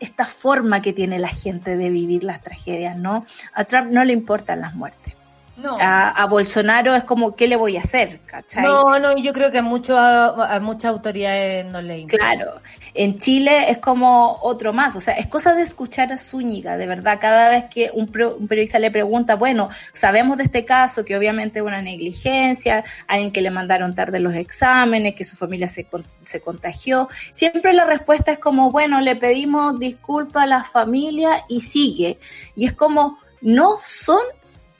S3: esta forma que tiene la gente de vivir las tragedias, ¿no? A Trump no le importan las muertes.
S2: No.
S3: A, a Bolsonaro es como, ¿qué le voy a hacer? ¿Cachai?
S2: No, no, yo creo que a, mucho, a, a muchas autoridades no le importa.
S3: Claro, en Chile es como otro más, o sea, es cosa de escuchar a Zúñiga, de verdad, cada vez que un, pro- un periodista le pregunta, bueno, sabemos de este caso que obviamente es una negligencia, alguien que le mandaron tarde los exámenes, que su familia se, se contagió, siempre la respuesta es como, bueno, le pedimos disculpas a la familia y sigue, y es como, no son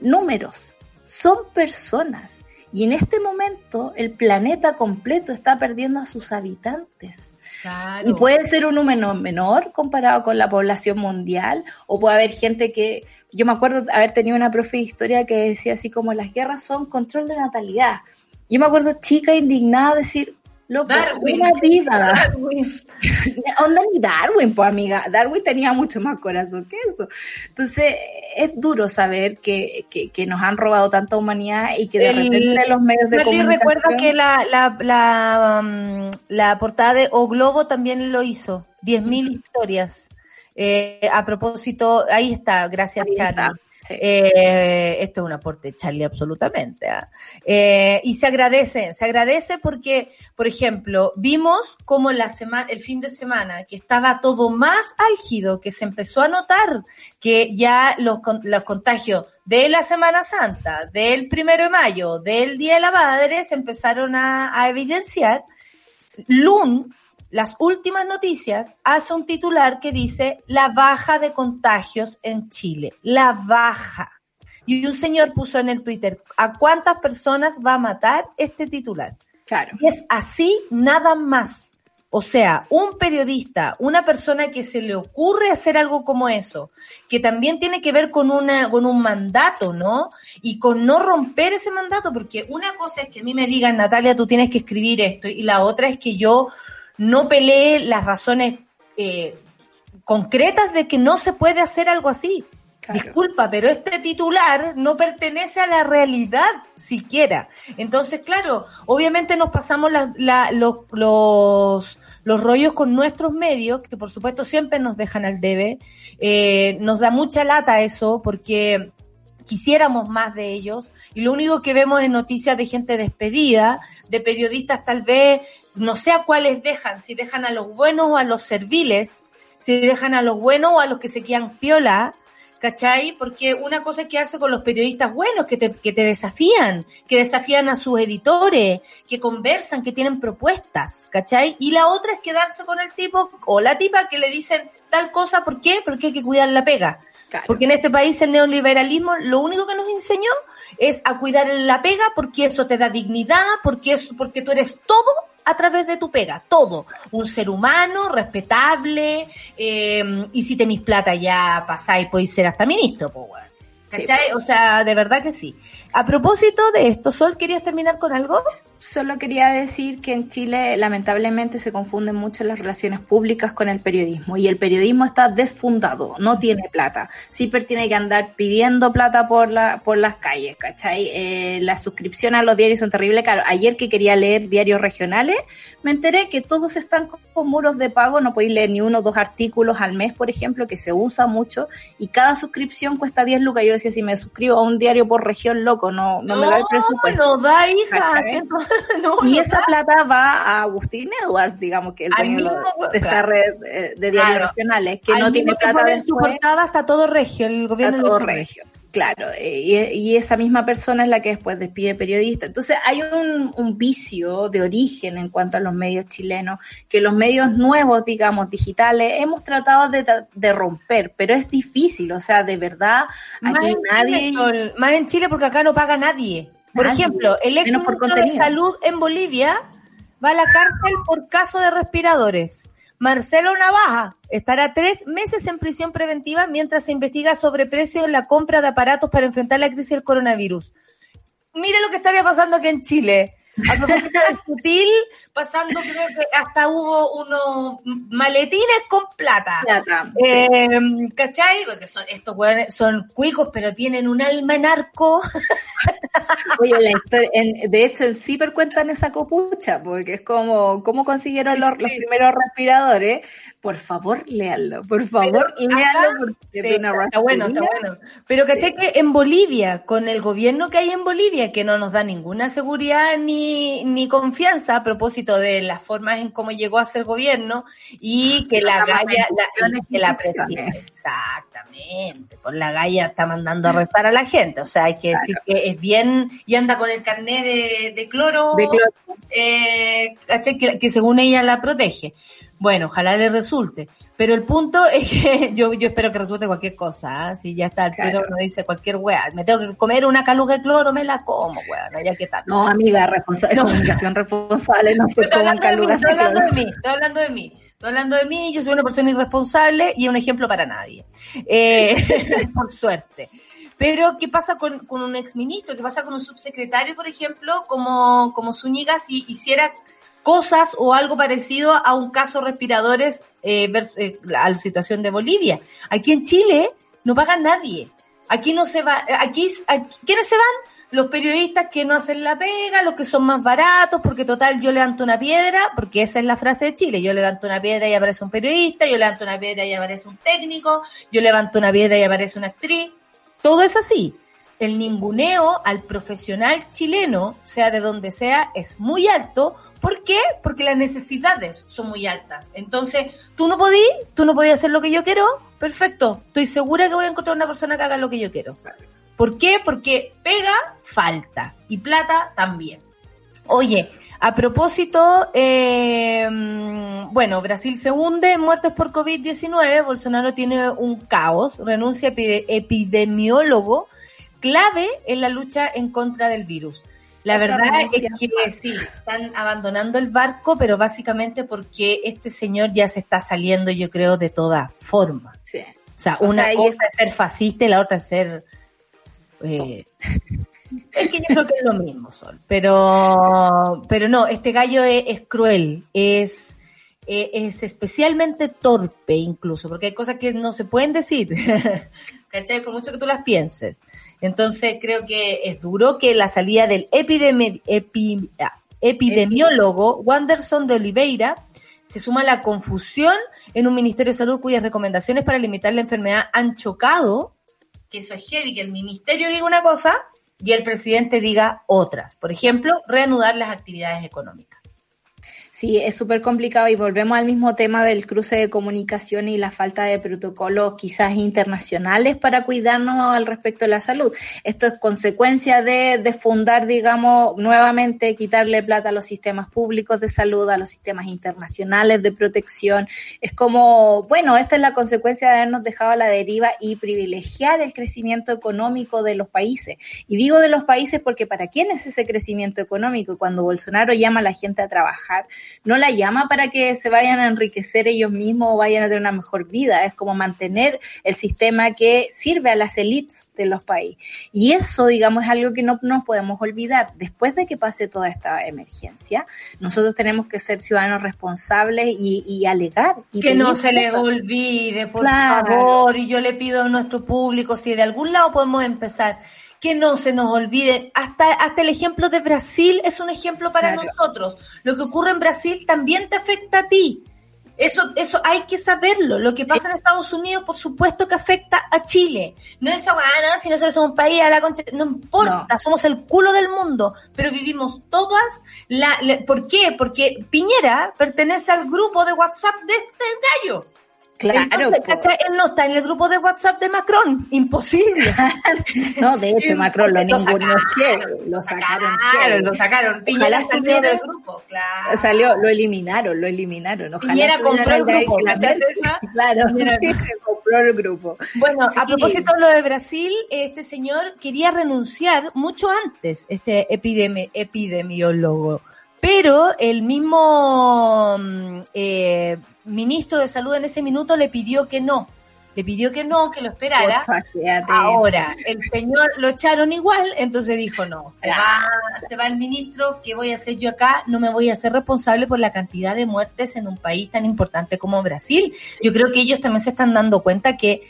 S3: números, son personas. Y en este momento el planeta completo está perdiendo a sus habitantes.
S2: Claro.
S3: Y puede ser un número menor comparado con la población mundial, o puede haber gente que, yo me acuerdo haber tenido una profe de historia que decía así como las guerras son control de natalidad. Yo me acuerdo chica indignada decir, loco,
S2: Darwin.
S3: una vida.
S2: Darwin.
S3: Onda ni Darwin, pues amiga. Darwin tenía mucho más corazón que eso. Entonces, es duro saber que, que, que nos han robado tanta humanidad y que de
S2: El-
S3: repente los medios de comunicación...
S2: recuerda que la, la, la, mm, la portada de O Globo también lo hizo. 10.000 historias. Eh, a propósito, ahí está, gracias
S3: Ahí está, sí.
S2: Eh, esto es un aporte Charlie absolutamente. ¿ah? Eh, y se agradece, se agradece porque, por ejemplo, vimos como la semana, el fin de semana, que estaba todo más álgido, que se empezó a notar que ya los, los contagios de la Semana Santa, del primero de mayo, del Día de la Madre, se empezaron a, a evidenciar. Lun, las últimas noticias, hace un titular que dice la baja de contagios en Chile. La baja. Y un señor puso en el Twitter, ¿a cuántas personas va a matar este titular?
S3: Claro.
S2: Y es así nada más. O sea, un periodista, una persona que se le ocurre hacer algo como eso, que también tiene que ver con, una, con un mandato, ¿no? Y con no romper ese mandato, porque una cosa es que a mí me digan, Natalia, tú tienes que escribir esto, y la otra es que yo no pelee las razones eh, concretas de que no se puede hacer algo así.
S3: Claro.
S2: Disculpa, pero este titular no pertenece a la realidad siquiera. Entonces, claro, obviamente nos pasamos la- la- los, los, los rollos con nuestros medios, que por supuesto siempre nos dejan al debe. Eh, nos da mucha lata eso, porque quisiéramos más de ellos y lo único que vemos es noticias de gente despedida, de periodistas tal vez, no sé a cuáles dejan, si dejan a los buenos o a los serviles, si dejan a los buenos o a los que se quedan piola, ¿cachai? Porque una cosa es quedarse con los periodistas buenos que te, que te desafían, que desafían a sus editores, que conversan, que tienen propuestas, ¿cachai? Y la otra es quedarse con el tipo o la tipa que le dicen tal cosa, ¿por qué? Porque hay que cuidar la pega.
S3: Claro.
S2: Porque en este país el neoliberalismo lo único que nos enseñó es a cuidar la pega porque eso te da dignidad, porque eso, porque tú eres todo a través de tu pega, todo. Un ser humano, respetable, eh, y si tenéis plata ya pasáis, podéis ser hasta ministro, pues. ¿Cachai? O sea, de verdad que sí. A propósito de esto, Sol, ¿querías terminar con algo?
S3: Solo quería decir que en Chile lamentablemente se confunden mucho las relaciones públicas con el periodismo y el periodismo está desfundado, no tiene plata. Siempre tiene que andar pidiendo plata por la por las calles, ¿cachai? Eh, las suscripciones a los diarios son terribles. Claro, ayer que quería leer diarios regionales, me enteré que todos están con muros de pago, no podéis leer ni uno o dos artículos al mes, por ejemplo, que se usa mucho y cada suscripción cuesta 10 lucas. Yo decía, si me suscribo a un diario por región, loco, no, no, me da el presupuesto.
S2: No da, hija. No,
S3: Y
S2: no
S3: esa plata va a Agustín Edwards, digamos que el dueño de,
S2: mismo,
S3: de esta
S2: claro.
S3: red eh, de diarios
S2: Claro.
S3: regionales, que
S2: Al
S3: no tiene plata
S2: en su portada está todo regio, el gobierno lo
S3: todo regio. Claro, eh, y, y esa misma persona es la que después despide periodistas. Entonces hay un, un vicio de origen en cuanto a los medios chilenos, que los medios nuevos, digamos, digitales, hemos tratado de, de romper, pero es difícil, o sea, de verdad,
S2: Más
S3: aquí
S2: en,
S3: nadie...
S2: Chile, más en Chile porque acá no paga nadie. Por
S3: Nadie.
S2: ejemplo, el ex ministro de. Salud en Bolivia va a la cárcel por caso de respiradores. Marcelo Navaja estará tres meses en prisión preventiva mientras se investiga sobre precios en la compra de aparatos para enfrentar la crisis del coronavirus. Mire lo que estaría pasando aquí en Chile. A propósito de sutil, pasando creo que hasta hubo unos maletines con plata.
S3: Plata,
S2: Eh, ¿Cachai? Porque son, estos hueones son cuicos, pero tienen un alma en arco.
S3: Oye, la historia, en- de hecho, en Zipper cuentan esa copucha, porque es como, ¿cómo consiguieron
S2: Sí,
S3: los,
S2: sí.
S3: los primeros respiradores? Por favor, léanlo, por favor,
S2: Pero
S3: léanlo, porque es una
S2: está bueno, está bueno. Pero ¿cachai que en Bolivia, con el gobierno que hay en Bolivia, que no nos da ninguna seguridad ni, ni confianza a propósito de las formas en cómo llegó a ser gobierno y que la
S3: más
S2: galla, la, que la presidenta, exactamente, pues la galla está mandando a rezar a la gente, o sea, hay que decir que es bien, y anda con el carnet de, de cloro,
S3: De cloro.
S2: eh, que según ella la protege. Bueno, ojalá le resulte. Pero el punto es que yo, yo espero que resulte cualquier cosa. ¿ah? Si ya está al tiro,
S3: Claro.
S2: uno dice cualquier weá. Me tengo que comer una caluga de cloro, me la como, weá. ¿no? Ya que tal.
S3: No, amiga, responsa- comunicación responsable, no se
S2: Estoy
S3: coman
S2: hablando, de mí,
S3: calugas
S2: estoy
S3: de
S2: hablando de mí, estoy hablando de mí. Estoy hablando de mí, yo soy una persona irresponsable y un ejemplo para nadie. Eh, por suerte. Pero, ¿qué pasa con, con un exministro? ¿Qué pasa con un subsecretario, por ejemplo, como, como Zúñiga, si hiciera cosas o algo parecido a un caso respiradores eh, vers- eh, a la situación de Bolivia? Aquí en Chile no paga nadie. Aquí no se va, aquí, aquí ¿quiénes se van? Los periodistas que no hacen la pega, los que son más baratos, porque total yo levanto una piedra, porque esa es la frase de Chile, yo levanto una piedra y aparece un periodista, yo levanto una piedra y aparece un técnico, yo levanto una piedra y aparece una actriz, todo es así. El ninguneo al profesional chileno, sea de donde sea, es muy alto. ¿Por qué? Porque las necesidades son muy altas. Entonces, tú no podí, tú no podías hacer lo que yo quiero, perfecto. Estoy segura que voy a encontrar una persona que haga lo que yo quiero. ¿Por qué? Porque pega, falta. Y plata también. Oye, a propósito, eh, bueno, Brasil se hunde en muertes por COVID-19, Bolsonaro tiene un caos, renuncia epide- epidemiólogo clave en la lucha en contra del virus. La
S3: Otra
S2: verdad es que sí, están abandonando el barco, pero básicamente porque este señor ya se está saliendo, yo creo, de toda forma.
S3: Sí.
S2: O sea,
S3: O
S2: una
S3: sea,
S2: cosa
S3: es-
S2: es ser fascista y la otra es ser... eh, es que yo creo que es lo mismo, Sol. Pero, pero no, este gallo es, es cruel, es, eh, es especialmente torpe incluso, porque hay cosas que no se pueden decir, ¿cachai? Por mucho que tú las pienses. Entonces creo que es duro que la salida del epidemi- epi- ah, epidemiólogo Wanderson de Oliveira se suma a la confusión en un Ministerio de Salud cuyas recomendaciones para limitar la enfermedad han chocado, que eso es heavy, que el Ministerio diga una cosa y el presidente diga otras. Por ejemplo, reanudar las actividades económicas.
S3: Sí, es súper complicado y volvemos al mismo tema del cruce de comunicación y la falta de protocolos quizás internacionales para cuidarnos al respecto de la salud. Esto es consecuencia de, de fundar, digamos, nuevamente quitarle plata a los sistemas públicos de salud, a los sistemas internacionales de protección. Es como, bueno, esta es la consecuencia de habernos dejado a la deriva y privilegiar el crecimiento económico de los países. Y digo de los países porque para quién es ese crecimiento económico? Cuando Bolsonaro llama a la gente a trabajar, no la llama para que se vayan a enriquecer ellos mismos o vayan a tener una mejor vida, es como mantener el sistema que sirve a las élites de los países. Y eso, digamos, es algo que no nos podemos olvidar. Después de que pase toda esta emergencia, nosotros tenemos que ser ciudadanos responsables y, y alegar. Y
S2: que no se le
S3: cosas.
S2: olvide, por
S3: Claro.
S2: favor, y yo le pido a nuestro público, si de algún lado podemos empezar, que no se nos olvide, hasta, hasta el ejemplo de Brasil es un ejemplo para
S3: Claro.
S2: nosotros. Lo que ocurre en Brasil también te afecta a ti. Eso, eso hay que saberlo. Lo que pasa en Estados Unidos, por supuesto que afecta a Chile. No es agua, no, si nosotros somos un país a la concha, no importa,
S3: No.
S2: somos el culo del mundo, pero vivimos todas la, la- ¿por qué? Porque Piñera pertenece al grupo de WhatsApp de este gallo.
S3: Claro,
S2: Entonces,
S3: po.
S2: ¿cachai? Él no está en el grupo de WhatsApp de Macron. Imposible.
S3: No, de hecho, Macron lo ninguneó lo sacaron.
S2: Claro, lo sacaron. Piñera salió del grupo, claro.
S3: Salió, lo eliminaron, lo eliminaron. Ojalá
S2: Piñera compró el grupo. ¿cachai?
S3: Claro, compró el grupo.
S2: Bueno, a propósito de lo de Brasil, este señor quería renunciar mucho antes, este epidemi- epidemiólogo. Pero el mismo mm, eh, ministro de salud en ese minuto le pidió que no, le pidió que no, que lo esperara. Ahora, el señor lo echaron igual, entonces dijo, no, se va, se va el ministro, ¿qué voy a hacer yo acá? No me voy a hacer responsable por la cantidad de muertes en un país tan importante como Brasil. Yo creo que ellos también se están dando cuenta que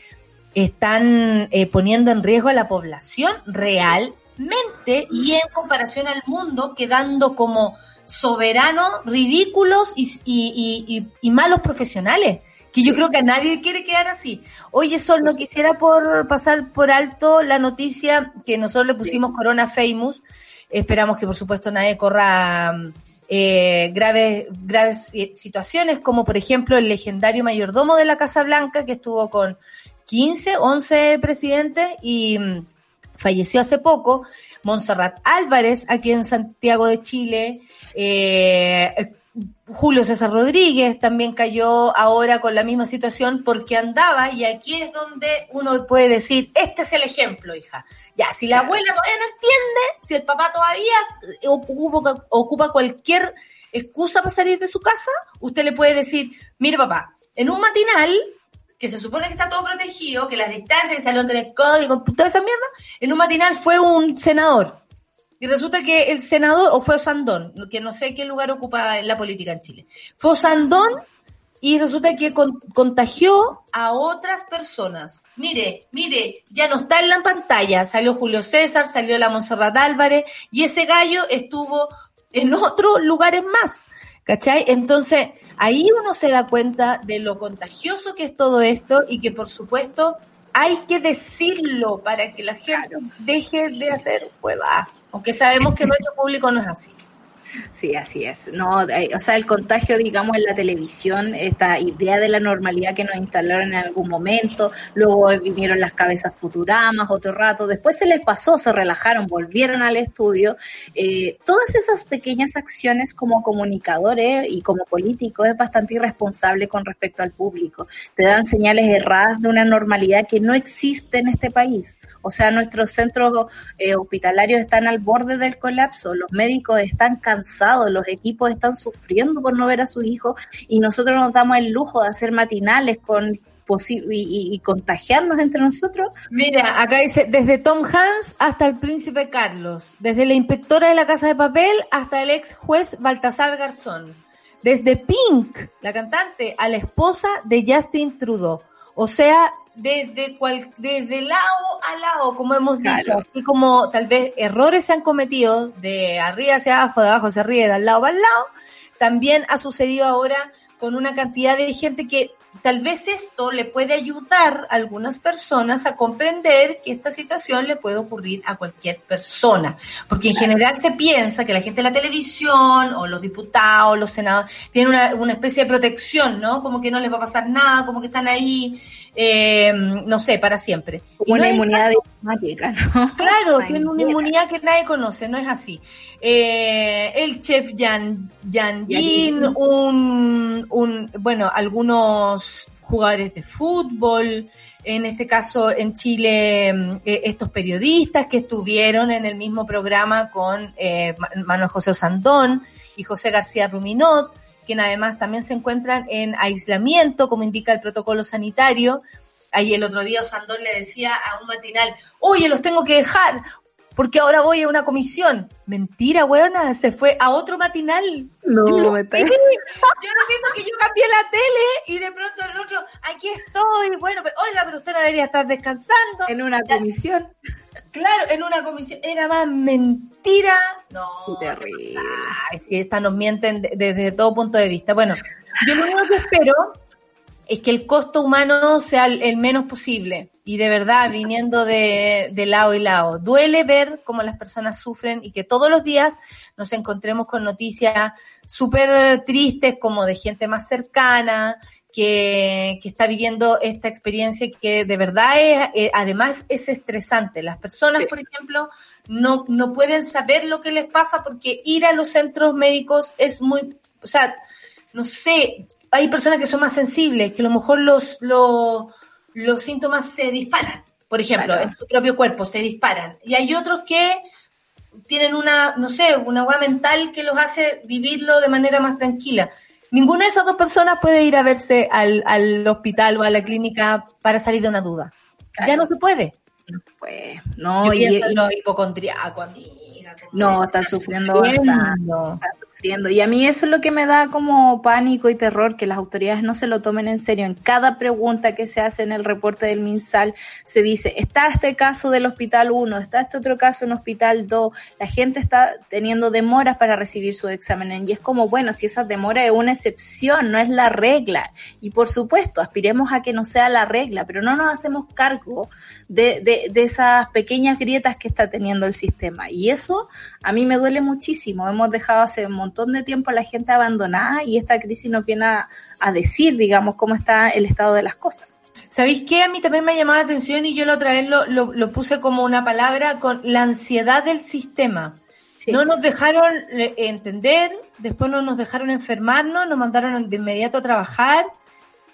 S2: están eh, poniendo en riesgo a la población realmente y en comparación al mundo, quedando como soberanos, ridículos y, y- y- malos profesionales. Que yo creo que a nadie quiere quedar así. Oye, Sol, no quisiera por pasar por alto la noticia que nosotros le pusimos Corona Famous. Esperamos que, por supuesto, nadie corra eh, graves, graves si- situaciones, como por ejemplo el legendario mayordomo de la Casa Blanca, que estuvo con 15, 11 presidentes y mm, falleció hace poco. Montserrat Álvarez, aquí en Santiago de Chile. Eh, Julio César Rodríguez también cayó ahora con la misma situación porque andaba, y aquí es donde uno puede decir, este es el ejemplo, hija. Ya, si la abuela todavía no entiende, si el papá todavía ocupa, ocupa cualquier excusa para salir de su casa, usted le puede decir, mire papá, en un matinal, que se supone que está todo protegido, que las distancias, que salón de código, toda esa mierda, en un matinal fue un senador. Y resulta que el senador, o fue Osandón, que no sé qué lugar ocupa en la política en Chile, fue Osandón y resulta que con- contagió a otras personas. Mire, mire, ya no está en la pantalla, salió Julio César, salió la Monserrat Álvarez y ese gallo estuvo en otros lugares más. ¿Cachai? Entonces, ahí uno se da cuenta de lo contagioso que es todo esto y que por supuesto hay que decirlo para que la gente deje de hacer huevadas. Aunque sabemos que nuestro público no es así.
S3: Sí, así es. No, eh, o sea, el contagio, digamos, en la televisión, esta idea de la normalidad que nos instalaron en algún momento, luego vinieron las cabezas futuramas otro rato, después se les pasó, se relajaron, volvieron al estudio. Eh, todas esas pequeñas acciones como comunicadores y como políticos es bastante irresponsable con respecto al público. Te dan señales erradas de una normalidad que no existe en este país. O sea, nuestros centros eh, hospitalarios están al borde del colapso, los médicos están cansados, los equipos están sufriendo por no ver a sus hijos y nosotros nos damos el lujo de hacer matinales con y, y- y contagiarnos entre nosotros.
S2: Mira, acá dice, desde Tom Hanks hasta el príncipe Carlos, desde la inspectora de la Casa de Papel hasta el ex juez Baltasar Garzón, desde Pink, la cantante, a la esposa de Justin Trudeau. O sea, desde, cual, desde lado a lado, como hemos
S3: Claro.
S2: dicho, así como tal vez errores se han cometido de arriba hacia abajo, de abajo hacia arriba, de al lado para al lado, también ha sucedido ahora con una cantidad de gente que tal vez esto le puede ayudar a algunas personas a comprender que esta situación le puede ocurrir a cualquier persona. Porque en general se piensa que la gente de la televisión o los diputados, los senadores, tienen una, una especie de protección, ¿no? Como que no les va a pasar nada, como que están ahí, eh, no sé, para siempre.
S3: Como
S2: no
S3: una inmunidad diplomática, ¿no?
S2: Claro,
S3: Ay,
S2: tiene una inmunidad que nadie conoce, no es así. Eh, el chef Yan, Yan Yin, un, un, bueno, algunos jugadores de fútbol, en este caso en Chile, mm, eh, estos periodistas que estuvieron en el mismo programa con eh, Ma- Manuel José Osandón y José García Ruminot, que además también se encuentran en aislamiento, como indica el protocolo sanitario. Ahí el otro día Osandón le decía a un matinal, oye, los tengo que dejar, porque ahora voy a una comisión. Mentira, weona, se fue a otro matinal.
S3: No,
S2: yo lo yo lo vi porque yo cambié la tele y de pronto el otro, aquí estoy, bueno, pero, oiga, pero usted no debería estar descansando.
S3: En una comisión.
S2: Claro, en una comisión. Era más mentira. No,
S3: terrible.
S2: si esta nos mienten de- desde todo punto de vista. Bueno, yo lo único que espero es que el costo humano sea el, el menos posible. Y de verdad, viniendo de, de lado y lado. Duele ver cómo las personas sufren y que todos los días nos encontremos con noticias súper tristes como de gente más cercana, que, que está viviendo esta experiencia que de verdad es, eh, además es estresante. Las personas,
S3: Sí.
S2: por ejemplo, no, no pueden saber lo que les pasa porque ir a los centros médicos es muy, o sea, no sé, hay personas que son más sensibles, que a lo mejor los, los, los síntomas se disparan, por ejemplo,
S3: Claro.
S2: en su propio cuerpo se disparan. Y hay otros que tienen una, no sé, una agua mental que los hace vivirlo de manera más tranquila. Ninguna de esas dos personas puede ir a verse al, al hospital o a la clínica para salir de una duda. Ya no se puede.
S3: Pues, no,
S2: Yo
S3: y, y-
S2: los hipocondriacos, amiga.
S3: no, está sufriendo bastante. está sufriendo. Y a mí eso es lo que me da como pánico y terror, que las autoridades no se lo tomen en serio. En cada pregunta que se hace en el reporte del MinSal se dice, está este caso del hospital 1, está este otro caso en hospital 2, la gente está teniendo demoras para recibir su examen. Y es como, bueno, si esa demora es una excepción, no es la regla. Y por supuesto, aspiremos a que no sea la regla, pero no nos hacemos cargo de, de, de esas pequeñas grietas que está teniendo el sistema. Y eso a mí me duele muchísimo. Hemos dejado hace un montón de tiempo a la gente abandonada y esta crisis nos viene a, a decir, digamos, cómo está el estado de las cosas.
S2: ¿Sabéis qué? A mí también me ha llamado la atención y yo la otra vez lo, lo, lo puse como una palabra con la ansiedad del sistema.
S3: Sí.
S2: No nos dejaron eh, entender, después no nos dejaron enfermarnos, nos mandaron de inmediato a trabajar.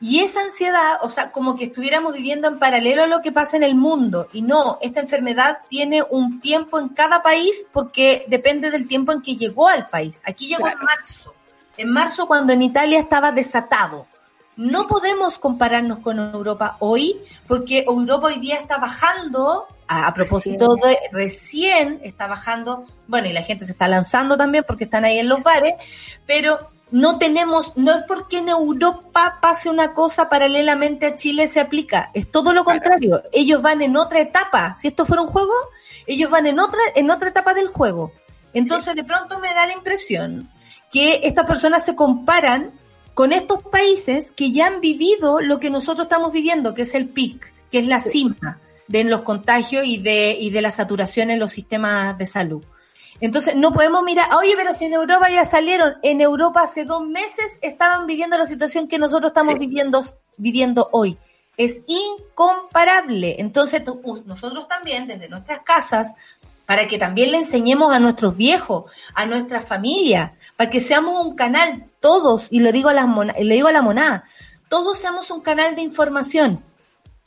S2: Y esa ansiedad, o sea, como que estuviéramos viviendo en paralelo a lo que pasa en el mundo. Y no, esta enfermedad tiene un tiempo en cada país porque depende del tiempo en que llegó al país. Aquí llegó en marzo. En marzo cuando en Italia estaba desatado. No podemos compararnos con Europa hoy porque Europa hoy día está bajando, a, a propósito de recién está bajando, bueno, y la gente se está lanzando también porque están ahí en los bares, pero no tenemos, no es porque en Europa pase una cosa paralelamente a Chile se aplica, es todo lo contrario. Ellos van en otra etapa. Si esto fuera un juego, ellos van en otra, en otra etapa del juego. Entonces, de pronto me da la impresión que estas personas se comparan con estos países que ya han vivido lo que nosotros estamos viviendo, que es el pic, que es la cima de los contagios y de, y de la saturación en los sistemas de salud. Entonces, no podemos mirar, oye, pero si en Europa ya salieron, en Europa hace dos meses estaban viviendo la situación que nosotros estamos
S3: Sí.
S2: viviendo, viviendo hoy. Es incomparable. Entonces, nosotros también, desde nuestras casas, para que también le enseñemos a nuestros viejos, a nuestra familia, para que seamos un canal, todos, y lo digo a la, mona- le digo a la monada, todos seamos un canal de información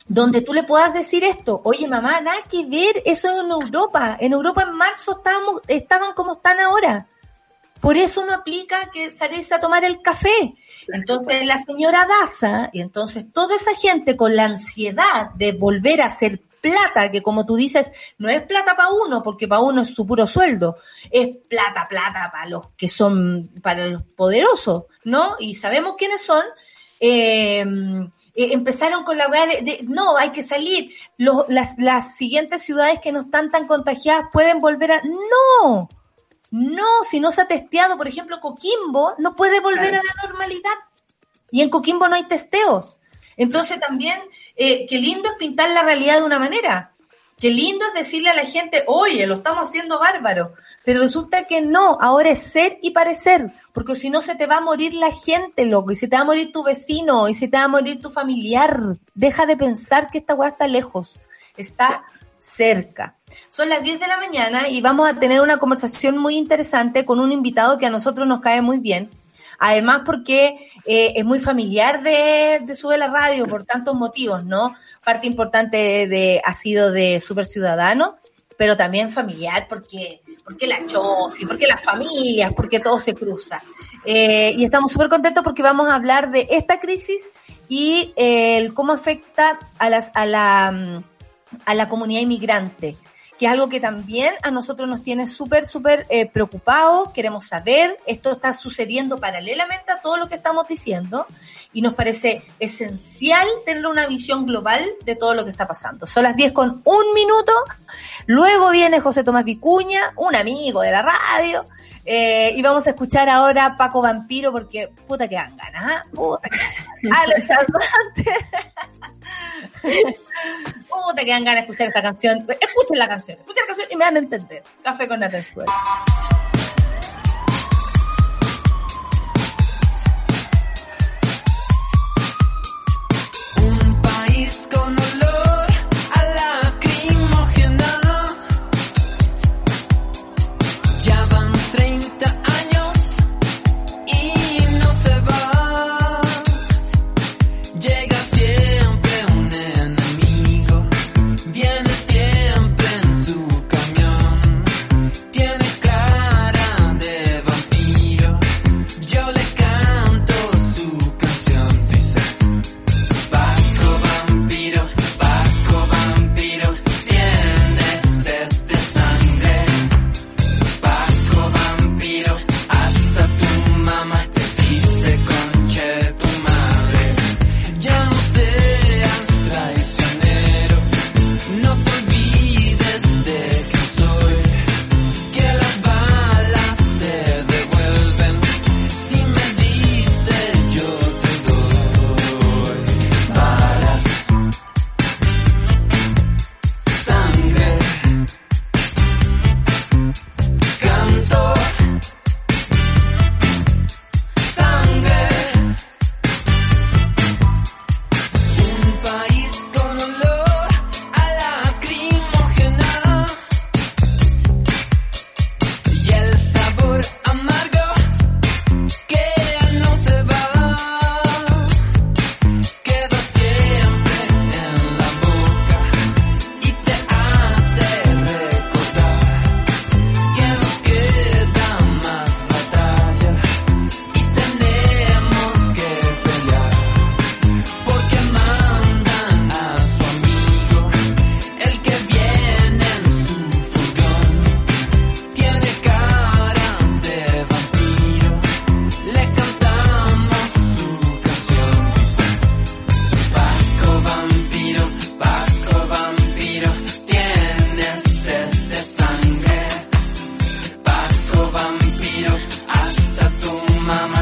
S2: donde tú le puedas decir esto, oye mamá, nada que ver, eso es en Europa, en Europa en marzo estábamos, estaban como están ahora. Por eso no aplica que salirse a tomar el café. Entonces la señora Daza, y entonces toda esa gente con la ansiedad de volver a hacer plata, que como tú dices, no es plata para uno, porque para uno es su puro sueldo, es plata, plata para los que son, para los poderosos, ¿no? Y sabemos quiénes son. Eh, eh, empezaron con la weá de, de, no, hay que salir. Los, las, las siguientes ciudades que no están tan contagiadas pueden volver a... No, no, si no se ha testeado, por ejemplo, Coquimbo no puede volver
S3: Claro.
S2: a la normalidad. Y en Coquimbo no hay testeos. Entonces también, eh, qué lindo es pintar la realidad de una manera. Qué lindo es decirle a la gente, oye, lo estamos haciendo bárbaro. Pero resulta que no, ahora es ser y parecer. Porque si no se te va a morir la gente, loco. Y se te va a morir tu vecino, y se te va a morir tu familiar. Deja de pensar que esta weá está lejos. Está cerca. Son las 10 de la mañana y vamos a tener una conversación muy interesante con un invitado que a nosotros nos cae muy bien. Además porque eh, es muy familiar de, de Sube la Radio por tantos motivos, ¿no? Parte importante de, ha sido de Super Ciudadano, pero también familiar porque, porque la Chofi, porque las familias, porque todo se cruza. Eh, y estamos súper contentos porque vamos a hablar de esta crisis y eh, cómo afecta a, las, a, la, mm, a la comunidad inmigrante que es algo que también a nosotros nos tiene súper, súper eh, preocupados, queremos saber, esto está sucediendo paralelamente a todo lo que estamos diciendo y nos parece esencial tener una visión global de todo lo que está pasando. Son las 10 con un minuto, luego viene José Tomás Vicuña, un amigo de la radio, eh, y vamos a escuchar ahora Paco Vampiro porque puta que dan ganas, ¿ah? Puta que ganas. Alex. Puta que dan ganas de escuchar esta canción. Escuchen la canción, escuchen la canción y me van a entender. Café con nata
S1: mamá.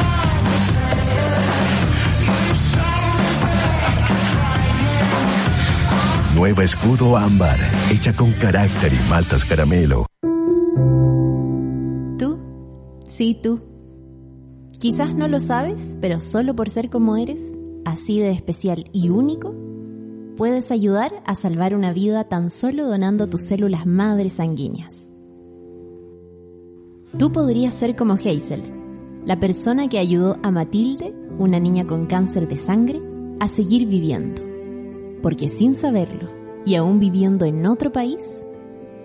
S4: Nueva Escudo Ámbar, hecha con carácter y maltas caramelo.
S1: Tú, sí tú. Quizás no lo sabes, pero solo por ser como eres, así de especial y único, puedes ayudar a salvar una vida tan solo donando tus células madres sanguíneas. Tú podrías ser como Hazel, la persona que ayudó a Matilde, una niña con cáncer de sangre, a seguir viviendo. Porque sin saberlo, y aún viviendo en otro país,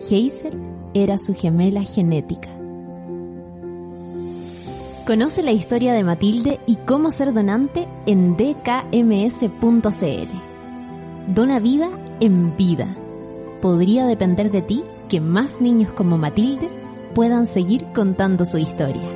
S1: Hazel era su gemela genética. Conoce la historia de Matilde y cómo ser donante en dkms.cl. Dona vida en vida. Podría depender de ti que más niños como Matilde puedan seguir contando su historia.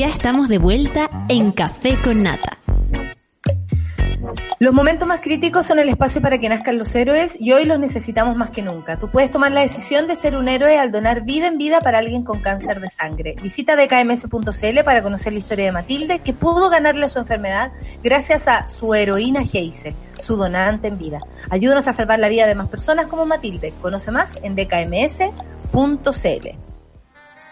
S1: Ya estamos de vuelta en Café con Nata.
S2: Los momentos más críticos son el espacio para que nazcan los héroes y hoy los necesitamos más que nunca. Tú puedes tomar la decisión de ser un héroe al donar vida en vida para alguien con cáncer de sangre. Visita dkms.cl para conocer la historia de Matilde, que pudo ganarle su enfermedad gracias a su heroína Geise, su donante en vida. Ayúdanos a salvar la vida de más personas como Matilde. Conoce más en dkms.cl.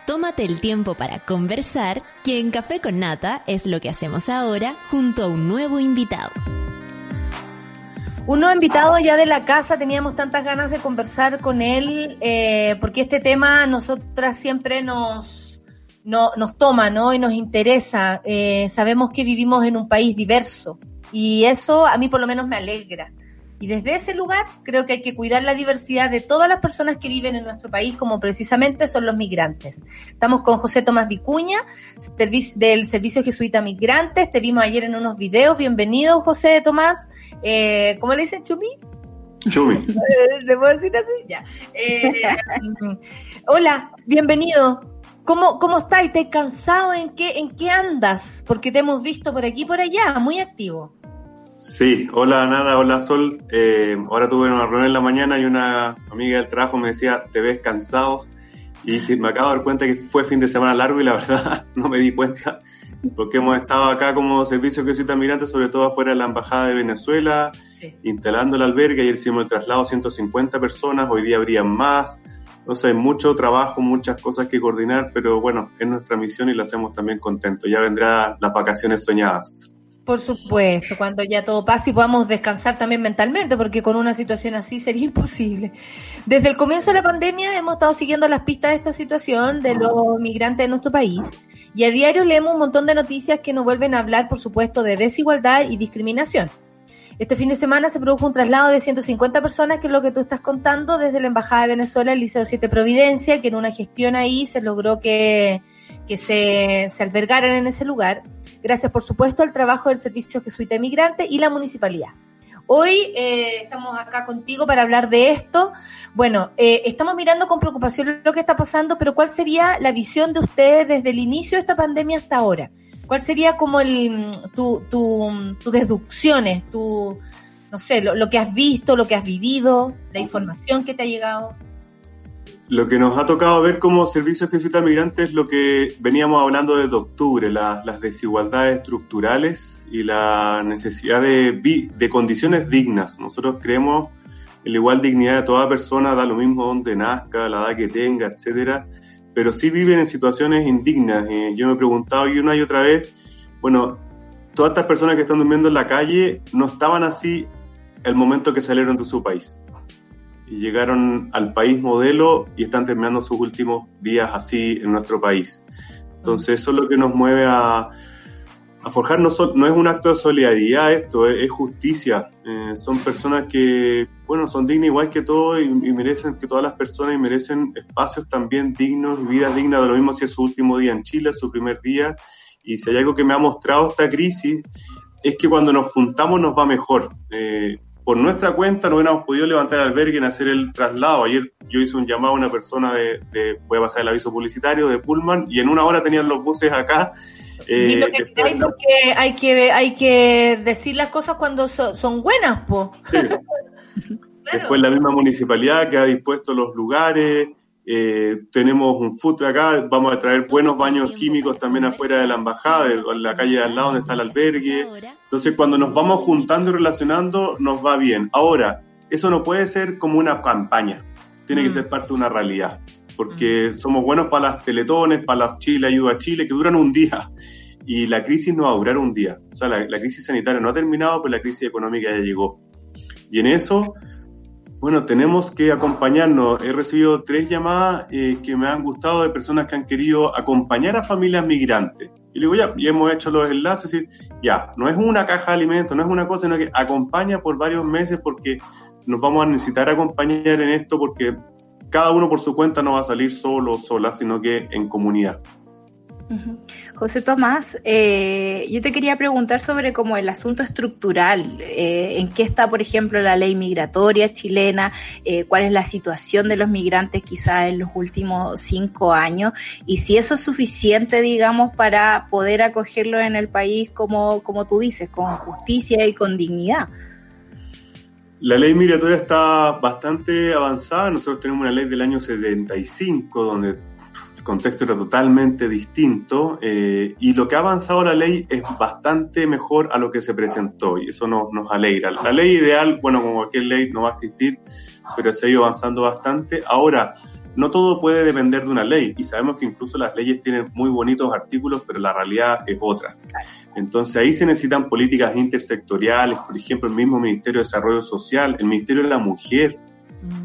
S1: Tómate el tiempo para conversar, que en Café con Nata es lo que hacemos ahora junto a un nuevo invitado.
S2: Un nuevo invitado ya de la casa, teníamos tantas ganas de conversar con él, eh, porque este tema a nosotras siempre nos, no, nos toma, ¿no? Y nos interesa. Eh, sabemos que vivimos en un país diverso y eso a mí por lo menos me alegra. Y desde ese lugar creo que hay que cuidar la diversidad de todas las personas que viven en nuestro país, como precisamente son los migrantes. Estamos con José Tomás Vicuña, del Servicio Jesuita Migrantes. Te vimos ayer en unos videos. Bienvenido, José Tomás. Eh, ¿Cómo le dicen, Chumi?
S5: Chumi.
S2: ¿Se puede decir así? Ya. Eh, hola, bienvenido. ¿Cómo, cómo estás? ¿Estás cansado? ¿En qué, ¿En qué andas? Porque te hemos visto por aquí y por allá, muy activo.
S5: Sí, hola Nada, hola Sol. Eh, ahora tuve una reunión en la mañana y una amiga del trabajo me decía, te ves cansado. Y dije, me acabo de dar cuenta que fue fin de semana largo y la verdad no me di cuenta. Porque hemos estado acá como servicio que soy migrante, sobre todo afuera de la Embajada de Venezuela, instalando el albergue. Ayer hicimos el traslado 150 personas, hoy día habrían más. Entonces hay mucho trabajo, muchas cosas que coordinar, pero bueno, es nuestra misión y la hacemos también contento. Ya vendrán las vacaciones soñadas.
S2: Por supuesto, cuando ya todo pase y podamos descansar también mentalmente, porque con una situación así sería imposible. Desde el comienzo de la pandemia hemos estado siguiendo las pistas de esta situación de los migrantes de nuestro país y a diario leemos un montón de noticias que nos vuelven a hablar, por supuesto, de desigualdad y discriminación. Este fin de semana se produjo un traslado de 150 personas, que es lo que tú estás contando, desde la Embajada de Venezuela al Liceo 7 Providencia, que en una gestión ahí se logró que, que se, se albergaran en ese lugar, gracias por supuesto al trabajo del Servicio Jesuita Migrante y la Municipalidad. Hoy eh, estamos acá contigo para hablar de esto. Bueno, eh, estamos mirando con preocupación lo que está pasando, pero ¿cuál sería la visión de ustedes desde el inicio de esta pandemia hasta ahora? ¿Cuál sería como el, tu, tu, tus deducciones, tu, no sé, lo, lo que has visto, lo que has vivido, la información que te ha llegado?
S5: Lo que nos ha tocado ver como Servicio Jesuita Migrante es lo que veníamos hablando desde octubre, la- las desigualdades estructurales y la necesidad de, de condiciones dignas. Nosotros creemos en la igual dignidad de toda persona, da lo mismo donde nazca, la edad que tenga, etcétera, pero sí viven en situaciones indignas. Eh, yo me he preguntado y una y otra vez, bueno, todas estas personas que están durmiendo en la calle no estaban así el momento que salieron de su país llegaron al país modelo y están terminando sus últimos días así en nuestro país. Entonces eso es lo que nos mueve a, forjar, no, no es un acto de solidaridad esto, es, justicia. Eh, son personas que, bueno, son dignas igual que todos y, merecen que todas las personas y merecen espacios también dignos vidas dignas, de lo mismo si es su último día en Chile, su primer día. Y si hay algo que me ha mostrado esta crisis, es que cuando nos juntamos nos va mejor. Eh, por nuestra cuenta no hubiéramos podido levantar el albergue en hacer el traslado. Ayer yo hice un llamado a una persona de, de voy a pasar el aviso publicitario de Pullman y en una hora tenían los buses acá. eh,
S2: y lo que
S5: después-
S2: porque hay que, hay que decir las cosas cuando so- son buenas, po.
S5: Después la misma municipalidad que ha dispuesto los lugares, eh, tenemos un food acá, vamos a traer buenos baños químicos también afuera de la embajada, en la calle de al lado donde está el albergue. Entonces cuando nos vamos juntando y relacionando nos va bien. Ahora, eso no puede ser como una campaña, tiene que ser parte de una realidad, porque somos buenos para las teletones, para las Chile Ayuda a Chile, que duran un día. Y la crisis no va a durar un día. O sea, la, la crisis sanitaria no ha terminado, pero la crisis económica ya llegó. Y en eso, bueno, tenemos que acompañarnos. He recibido tres llamadas eh, que me han gustado de personas que han querido acompañar a familias migrantes. Y le digo, ya, ya hemos hecho los enlaces, y ya, no es una caja de alimentos, no es una cosa, sino que acompaña por varios meses porque nos vamos a necesitar acompañar en esto porque cada uno por su cuenta no va a salir solo o sola, sino que en comunidad.
S3: Ujú. José Tomás, eh, yo te quería preguntar sobre como el asunto estructural, eh, en qué está, por ejemplo, la ley migratoria chilena, eh, cuál es la situación de los migrantes quizás en los últimos cinco años y si eso es suficiente, digamos, para poder acogerlos en el país como, como tú dices, con justicia y con dignidad.
S5: La ley migratoria está bastante avanzada. Nosotros tenemos una ley del año 75 donde contexto era totalmente distinto eh, y lo que ha avanzado la ley es bastante mejor a lo que se presentó y eso nos, nos alegra. La ley ideal, bueno, como cualquier ley no va a existir, pero se ha ido avanzando bastante. Ahora, no todo puede depender de una ley y sabemos que incluso las leyes tienen muy bonitos artículos, pero la realidad es otra. Entonces ahí se necesitan políticas intersectoriales, por ejemplo, el mismo Ministerio de Desarrollo Social, el Ministerio de la Mujer,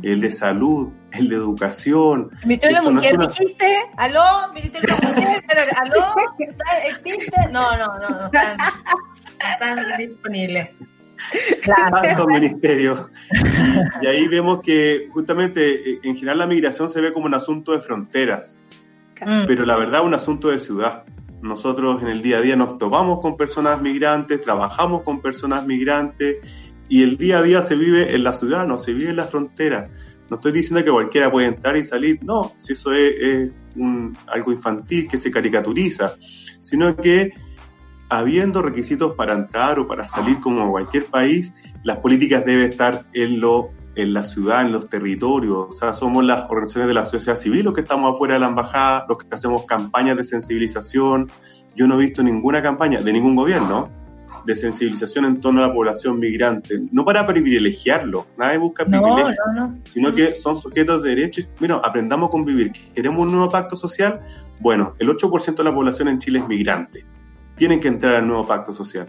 S5: el de Salud, el de Educación.
S2: Ministerio de la
S5: no
S2: Mujer,
S5: una-
S2: dijiste, aló, Ministerio de la Mujer, aló, ¿está- ¿existe? No, no, no, no están, no están disponibles.
S5: tantos ministerios. Y ahí vemos que justamente eh, en general la migración se ve como un asunto de fronteras,
S2: Mm.
S5: pero la verdad un asunto de ciudad. Nosotros en el día a día nos topamos con personas migrantes, trabajamos con personas migrantes y el día a día se vive en la ciudad, no se vive en la frontera. No estoy diciendo que cualquiera puede entrar y salir, no, si eso es, un- algo infantil que se caricaturiza, sino que habiendo requisitos para entrar o para salir como cualquier país, las políticas deben estar en lo en la ciudad, en los territorios, o sea, somos las organizaciones de la sociedad civil los que estamos afuera de la embajada, los que hacemos campañas de sensibilización. Yo no he visto ninguna campaña de ningún gobierno de sensibilización en torno a la población migrante, no para privilegiarlo, nadie busca privilegio,
S2: no, no.
S5: sino que son sujetos de derechos. Mira, aprendamos a convivir. ¿Queremos un nuevo pacto social? Bueno, el 8% de la población en Chile es migrante. Tienen que entrar al nuevo pacto social.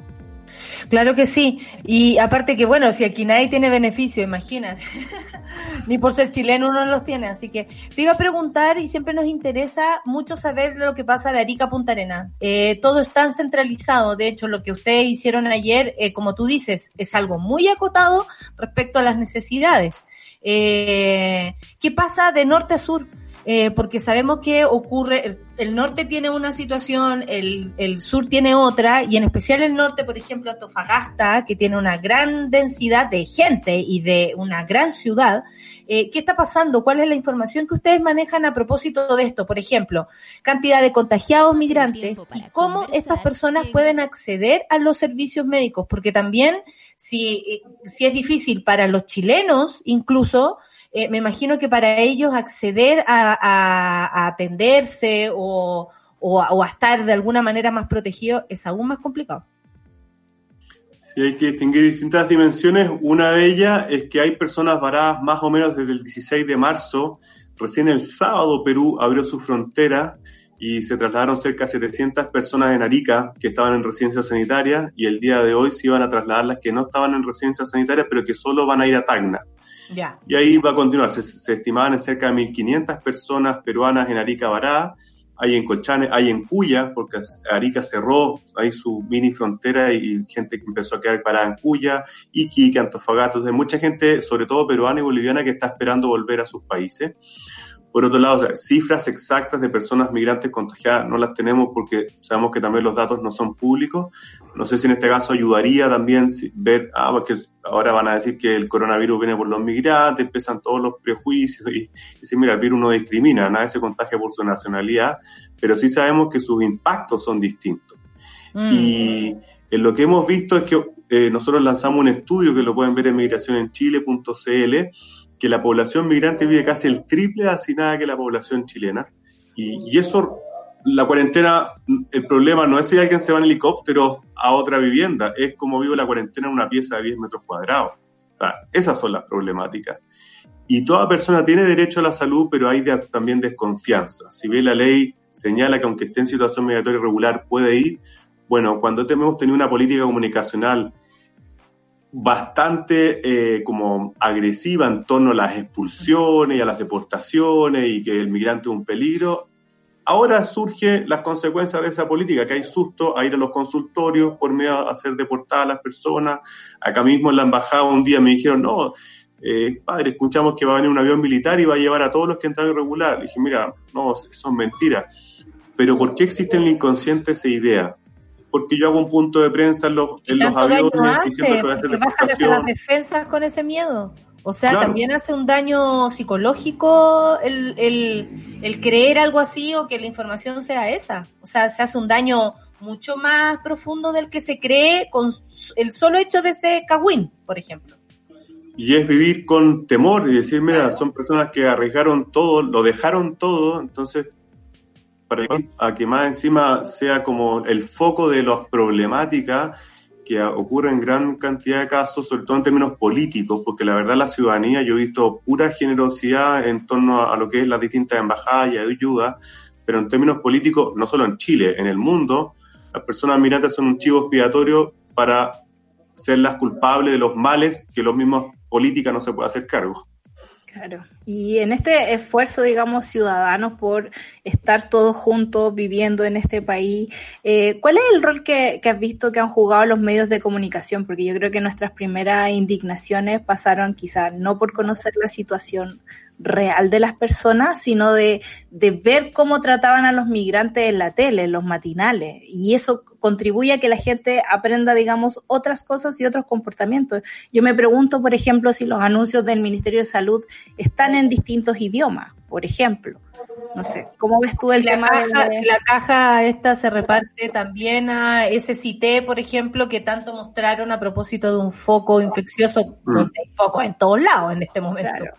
S2: Claro que sí. Y aparte que, bueno, si aquí nadie tiene beneficio, imagínate. Ni por ser chileno uno los tiene. Así que te iba a preguntar y siempre nos interesa mucho saber lo que pasa de Arica a Punta Arena. Eh, todo es tan centralizado. De hecho, lo que ustedes hicieron ayer, eh, como tú dices, es algo muy acotado respecto a las necesidades. Eh, ¿Qué pasa de norte a sur? Eh, porque sabemos que ocurre, el, el norte tiene una situación, el, el sur tiene otra, y en especial el norte, por ejemplo, Antofagasta, que tiene una gran densidad de gente y de una gran ciudad. Eh, ¿Qué está pasando? ¿Cuál es la información que ustedes manejan a propósito de esto? Por ejemplo, cantidad de contagiados migrantes y cómo estas personas pueden acceder a los servicios médicos, porque también si, si es difícil para los chilenos incluso, eh, me imagino que para ellos acceder a, atenderse o, o a estar de alguna manera más protegido es aún más complicado.
S5: Sí, hay que distinguir distintas dimensiones. Una de ellas es que hay personas varadas más o menos desde el 16 de marzo. Recién el sábado Perú abrió su frontera y se trasladaron cerca de 700 personas en Arica que estaban en residencia sanitaria y el día de hoy se iban a trasladar las que no estaban en residencia sanitaria pero que solo van a ir a Tacna.
S2: Ya.
S5: Y ahí va a continuar. Se, estimaban en cerca de 1.500 personas peruanas en Arica Varada. Hay en Colchane, hay en Cuya, porque Arica cerró ahí su mini frontera y gente que empezó a quedar parada en Cuya, Iquique, Antofagasta. Entonces, mucha gente, sobre todo peruana y boliviana, que está esperando volver a sus países. Por otro lado, o sea, cifras exactas de personas migrantes contagiadas no las tenemos porque sabemos que también los datos no son públicos. No sé si en este caso ayudaría también ver, ah, porque ahora van a decir que el coronavirus viene por los migrantes, empiezan todos los prejuicios y, y decir, mira, el virus no discrimina, nadie se contagia por su nacionalidad, pero sí sabemos que sus impactos son distintos.
S2: Mm.
S5: Y en lo que hemos visto es que eh, nosotros lanzamos un estudio que lo pueden ver en migracionenchile.cl, que la población migrante vive casi el triple de hacinada que la población chilena. Y, y eso, la cuarentena, el problema no es si alguien se va en helicóptero a otra vivienda, es como vive la cuarentena en una pieza de 10 metros cuadrados. Esas son las problemáticas. Y toda persona tiene derecho a la salud, pero hay también desconfianza. Si bien la ley señala que aunque esté en situación migratoria irregular puede ir, bueno, cuando hemos tenido una política comunicacional bastante eh, como agresiva en torno a las expulsiones y a las deportaciones y que el migrante es un peligro, ahora surgen las consecuencias de esa política, que hay susto a ir a los consultorios por miedo a ser deportadas las personas. Acá mismo en la embajada un día me dijeron, no, eh, padre, escuchamos que va a venir un avión militar y va a llevar a todos los que entran irregular. Le dije, mira, no, eso es mentira. Pero ¿por qué existe en el inconsciente esa idea? Porque yo hago un punto de prensa en los, en los aviones
S2: hace,
S5: diciendo que va a
S2: baja
S5: deportación.
S2: las defensas con ese miedo. O sea,
S5: Claro.
S2: también hace un daño psicológico el, el, el creer algo así o que la información sea esa. O sea, se hace un daño mucho más profundo del que se cree con el solo hecho de ese cagüín, por ejemplo.
S5: Y es vivir con temor y decir, mira, son personas que arriesgaron todo, lo dejaron todo, entonces, para a que más encima sea como el foco de las problemáticas que ocurren en gran cantidad de casos, sobre todo en términos políticos, porque la verdad la ciudadanía, yo he visto pura generosidad en torno a, lo que es las distintas embajadas y ayuda, pero en términos políticos, no solo en Chile, en el mundo, las personas migrantes son un chivo expiatorio para ser las culpables de los males que los mismos políticas no se puede hacer cargo.
S3: Claro. Y en este esfuerzo, digamos, ciudadanos por estar todos juntos viviendo en este país, eh, ¿cuál es el rol que, que has visto que han jugado los medios de comunicación? Porque yo creo que nuestras primeras indignaciones pasaron quizá no por conocer la situación real de las personas, sino de, de ver cómo trataban a los migrantes en la tele, en los matinales. Y eso contribuye a que la gente aprenda, digamos, otras cosas y otros comportamientos. Yo me pregunto, por ejemplo, si los anuncios del Ministerio de Salud están en distintos idiomas, por ejemplo. No sé, ¿cómo ves tú el
S2: Si la,
S3: tema
S2: caja,
S3: de-
S2: si la caja esta se reparte también a ese CITE, por ejemplo, que tanto mostraron a propósito de un foco infeccioso,
S5: Mm.
S2: donde hay focos en todos lados en este momento.
S3: Claro.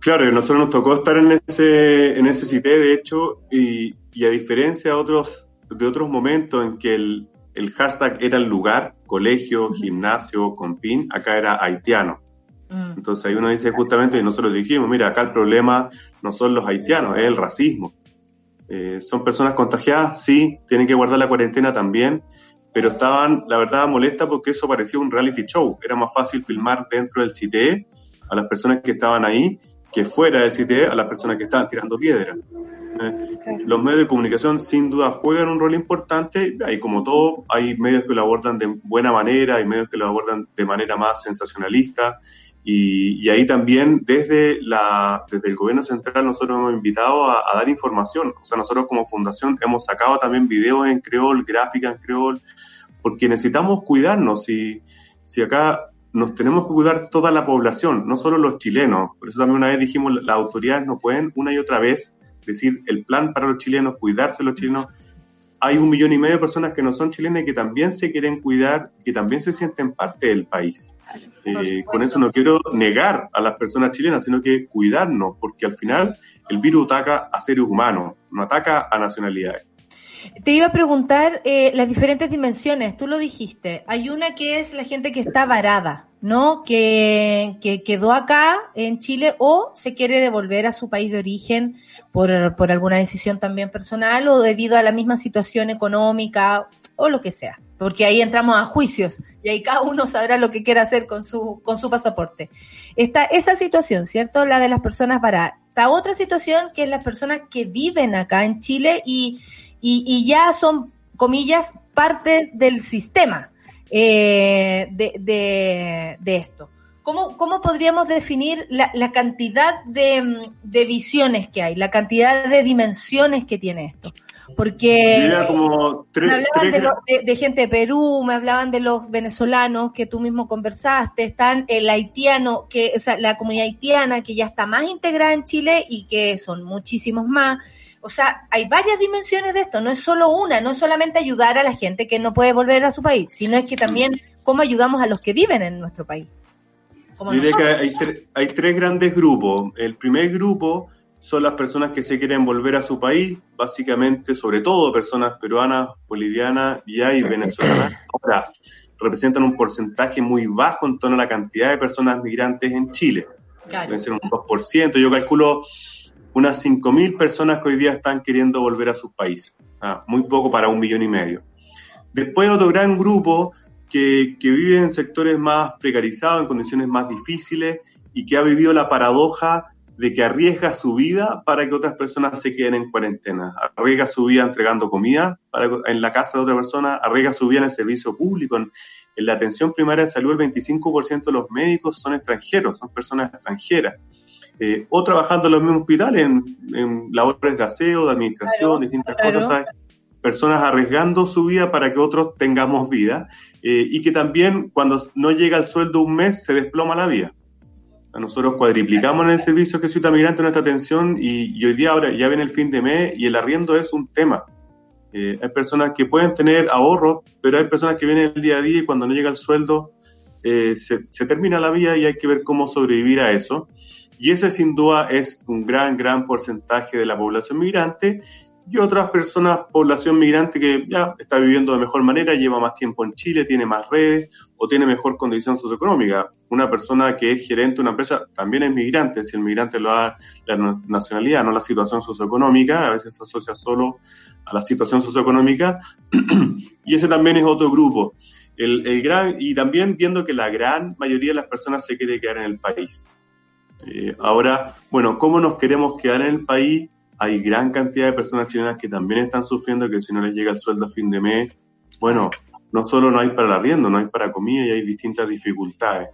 S5: Claro, y a nosotros nos tocó estar en ese, en ese CITE, de hecho, y, y a diferencia de otros, de otros momentos en que el, el hashtag era el lugar, colegio, gimnasio, compin, acá era haitiano.
S2: Mm.
S5: Entonces ahí uno dice justamente, y nosotros dijimos, mira, acá el problema no son los haitianos, es el racismo. Eh, son personas contagiadas, sí, tienen que guardar la cuarentena también, pero estaban, la verdad, molestas porque eso parecía un reality show. Era más fácil filmar dentro del CITE a las personas que estaban ahí que fuera del CITE a las personas que estaban tirando piedras. Eh, Los medios de comunicación sin duda juegan un rol importante. Y como todo hay medios que lo abordan de buena manera, hay medios que lo abordan de manera más sensacionalista. Y, y ahí también desde, la, desde el gobierno central nosotros hemos invitado a, a dar información, o sea nosotros como fundación hemos sacado también videos en creol, gráficas en creol, porque necesitamos cuidarnos. Y si acá nos tenemos que cuidar toda la población, no solo los chilenos. Por eso también una vez dijimos, las autoridades no pueden una y otra vez decir el plan para los chilenos, cuidarse los chilenos. Hay un millón y medio de personas que no son chilenas y que también se quieren cuidar, que también se sienten parte del país. Eh, con eso no quiero negar a las personas chilenas, sino que cuidarnos, porque al final el virus ataca a seres humanos, no ataca a nacionalidades.
S2: Te iba a preguntar eh, las diferentes dimensiones, tú lo dijiste. Hay una que es la gente que está varada, ¿no? Que, que quedó acá en Chile o se quiere devolver a su país de origen por, por alguna decisión también personal o debido a la misma situación económica o lo que sea. Porque ahí entramos a juicios y ahí cada uno sabrá lo que quiere hacer con su, con su pasaporte. Está esa situación, ¿cierto? La de las personas varadas. Está otra situación que es las personas que viven acá en Chile y, y, y ya son, comillas, parte del sistema eh, de, de, de esto. ¿Cómo, ¿Cómo podríamos definir la, la cantidad de, mm, de visiones que hay, la cantidad de dimensiones que tiene esto? Porque
S5: Diría como tres-
S2: me hablaban
S5: tres
S2: de- de gente de Perú, me hablaban de los venezolanos que tú mismo conversaste, están el haitiano, que, o sea, la comunidad haitiana que ya está más integrada en Chile y que son muchísimos más. O sea, hay varias dimensiones de esto, no es solo una, no es solamente ayudar a la gente que no puede volver a su país, sino es que también cómo ayudamos a los que viven en nuestro país. Como
S5: Diré que hay, tre- hay tres grandes grupos. El primer grupo son las personas que se quieren volver a su país, básicamente, sobre todo personas peruanas, bolivianas y hay venezolanas. Ahora, representan un porcentaje muy bajo en torno a la cantidad de personas migrantes en Chile.
S2: Claro.
S5: Debe ser un 2%. Yo calculo unas 5.000 personas que hoy día están queriendo volver a sus países. Ah, muy poco para un millón y medio. Después otro gran grupo que, que vive en sectores más precarizados, en condiciones más difíciles y que ha vivido la paradoja de que arriesga su vida para que otras personas se queden en cuarentena. Arriesga su vida entregando comida en la casa de otra persona, arriesga su vida en el servicio público, en, en la atención primaria de salud, el 25% de los médicos son extranjeros, son personas extranjeras. Eh, o trabajando en los mismos hospitales, en, en labores de aseo, de administración, distintas
S2: claro.
S5: cosas, ¿sabes? personas arriesgando su vida para que otros tengamos vida eh, y que también cuando no llega el sueldo un mes se desploma la vida. A Nosotros cuadriplicamos en el servicio de Ciudad Migrante nuestra atención y, y hoy día ahora ya viene el fin de mes y el arriendo es un tema. Eh, hay personas que pueden tener ahorros, pero hay personas que vienen el día a día y cuando no llega el sueldo eh, se, se termina la vida y hay que ver cómo sobrevivir a eso. Y ese sin duda es un gran, gran porcentaje de la población migrante y otras personas, población migrante que ya está viviendo de mejor manera, lleva más tiempo en Chile, tiene más redes o tiene mejor condición socioeconómica. Una persona que es gerente de una empresa también es migrante, si el migrante lo da la na- nacionalidad, no la situación socioeconómica, a veces se asocia solo a la situación socioeconómica, y ese también es otro grupo. El, el gran, y también viendo que la gran mayoría de las personas se quiere quedar en el país. Eh, ahora, bueno, ¿cómo nos queremos quedar en el país? Hay gran cantidad de personas chilenas que también están sufriendo que si no les llega el sueldo a fin de mes, bueno, no solo no hay para el arriendo, no hay para comida y hay distintas dificultades.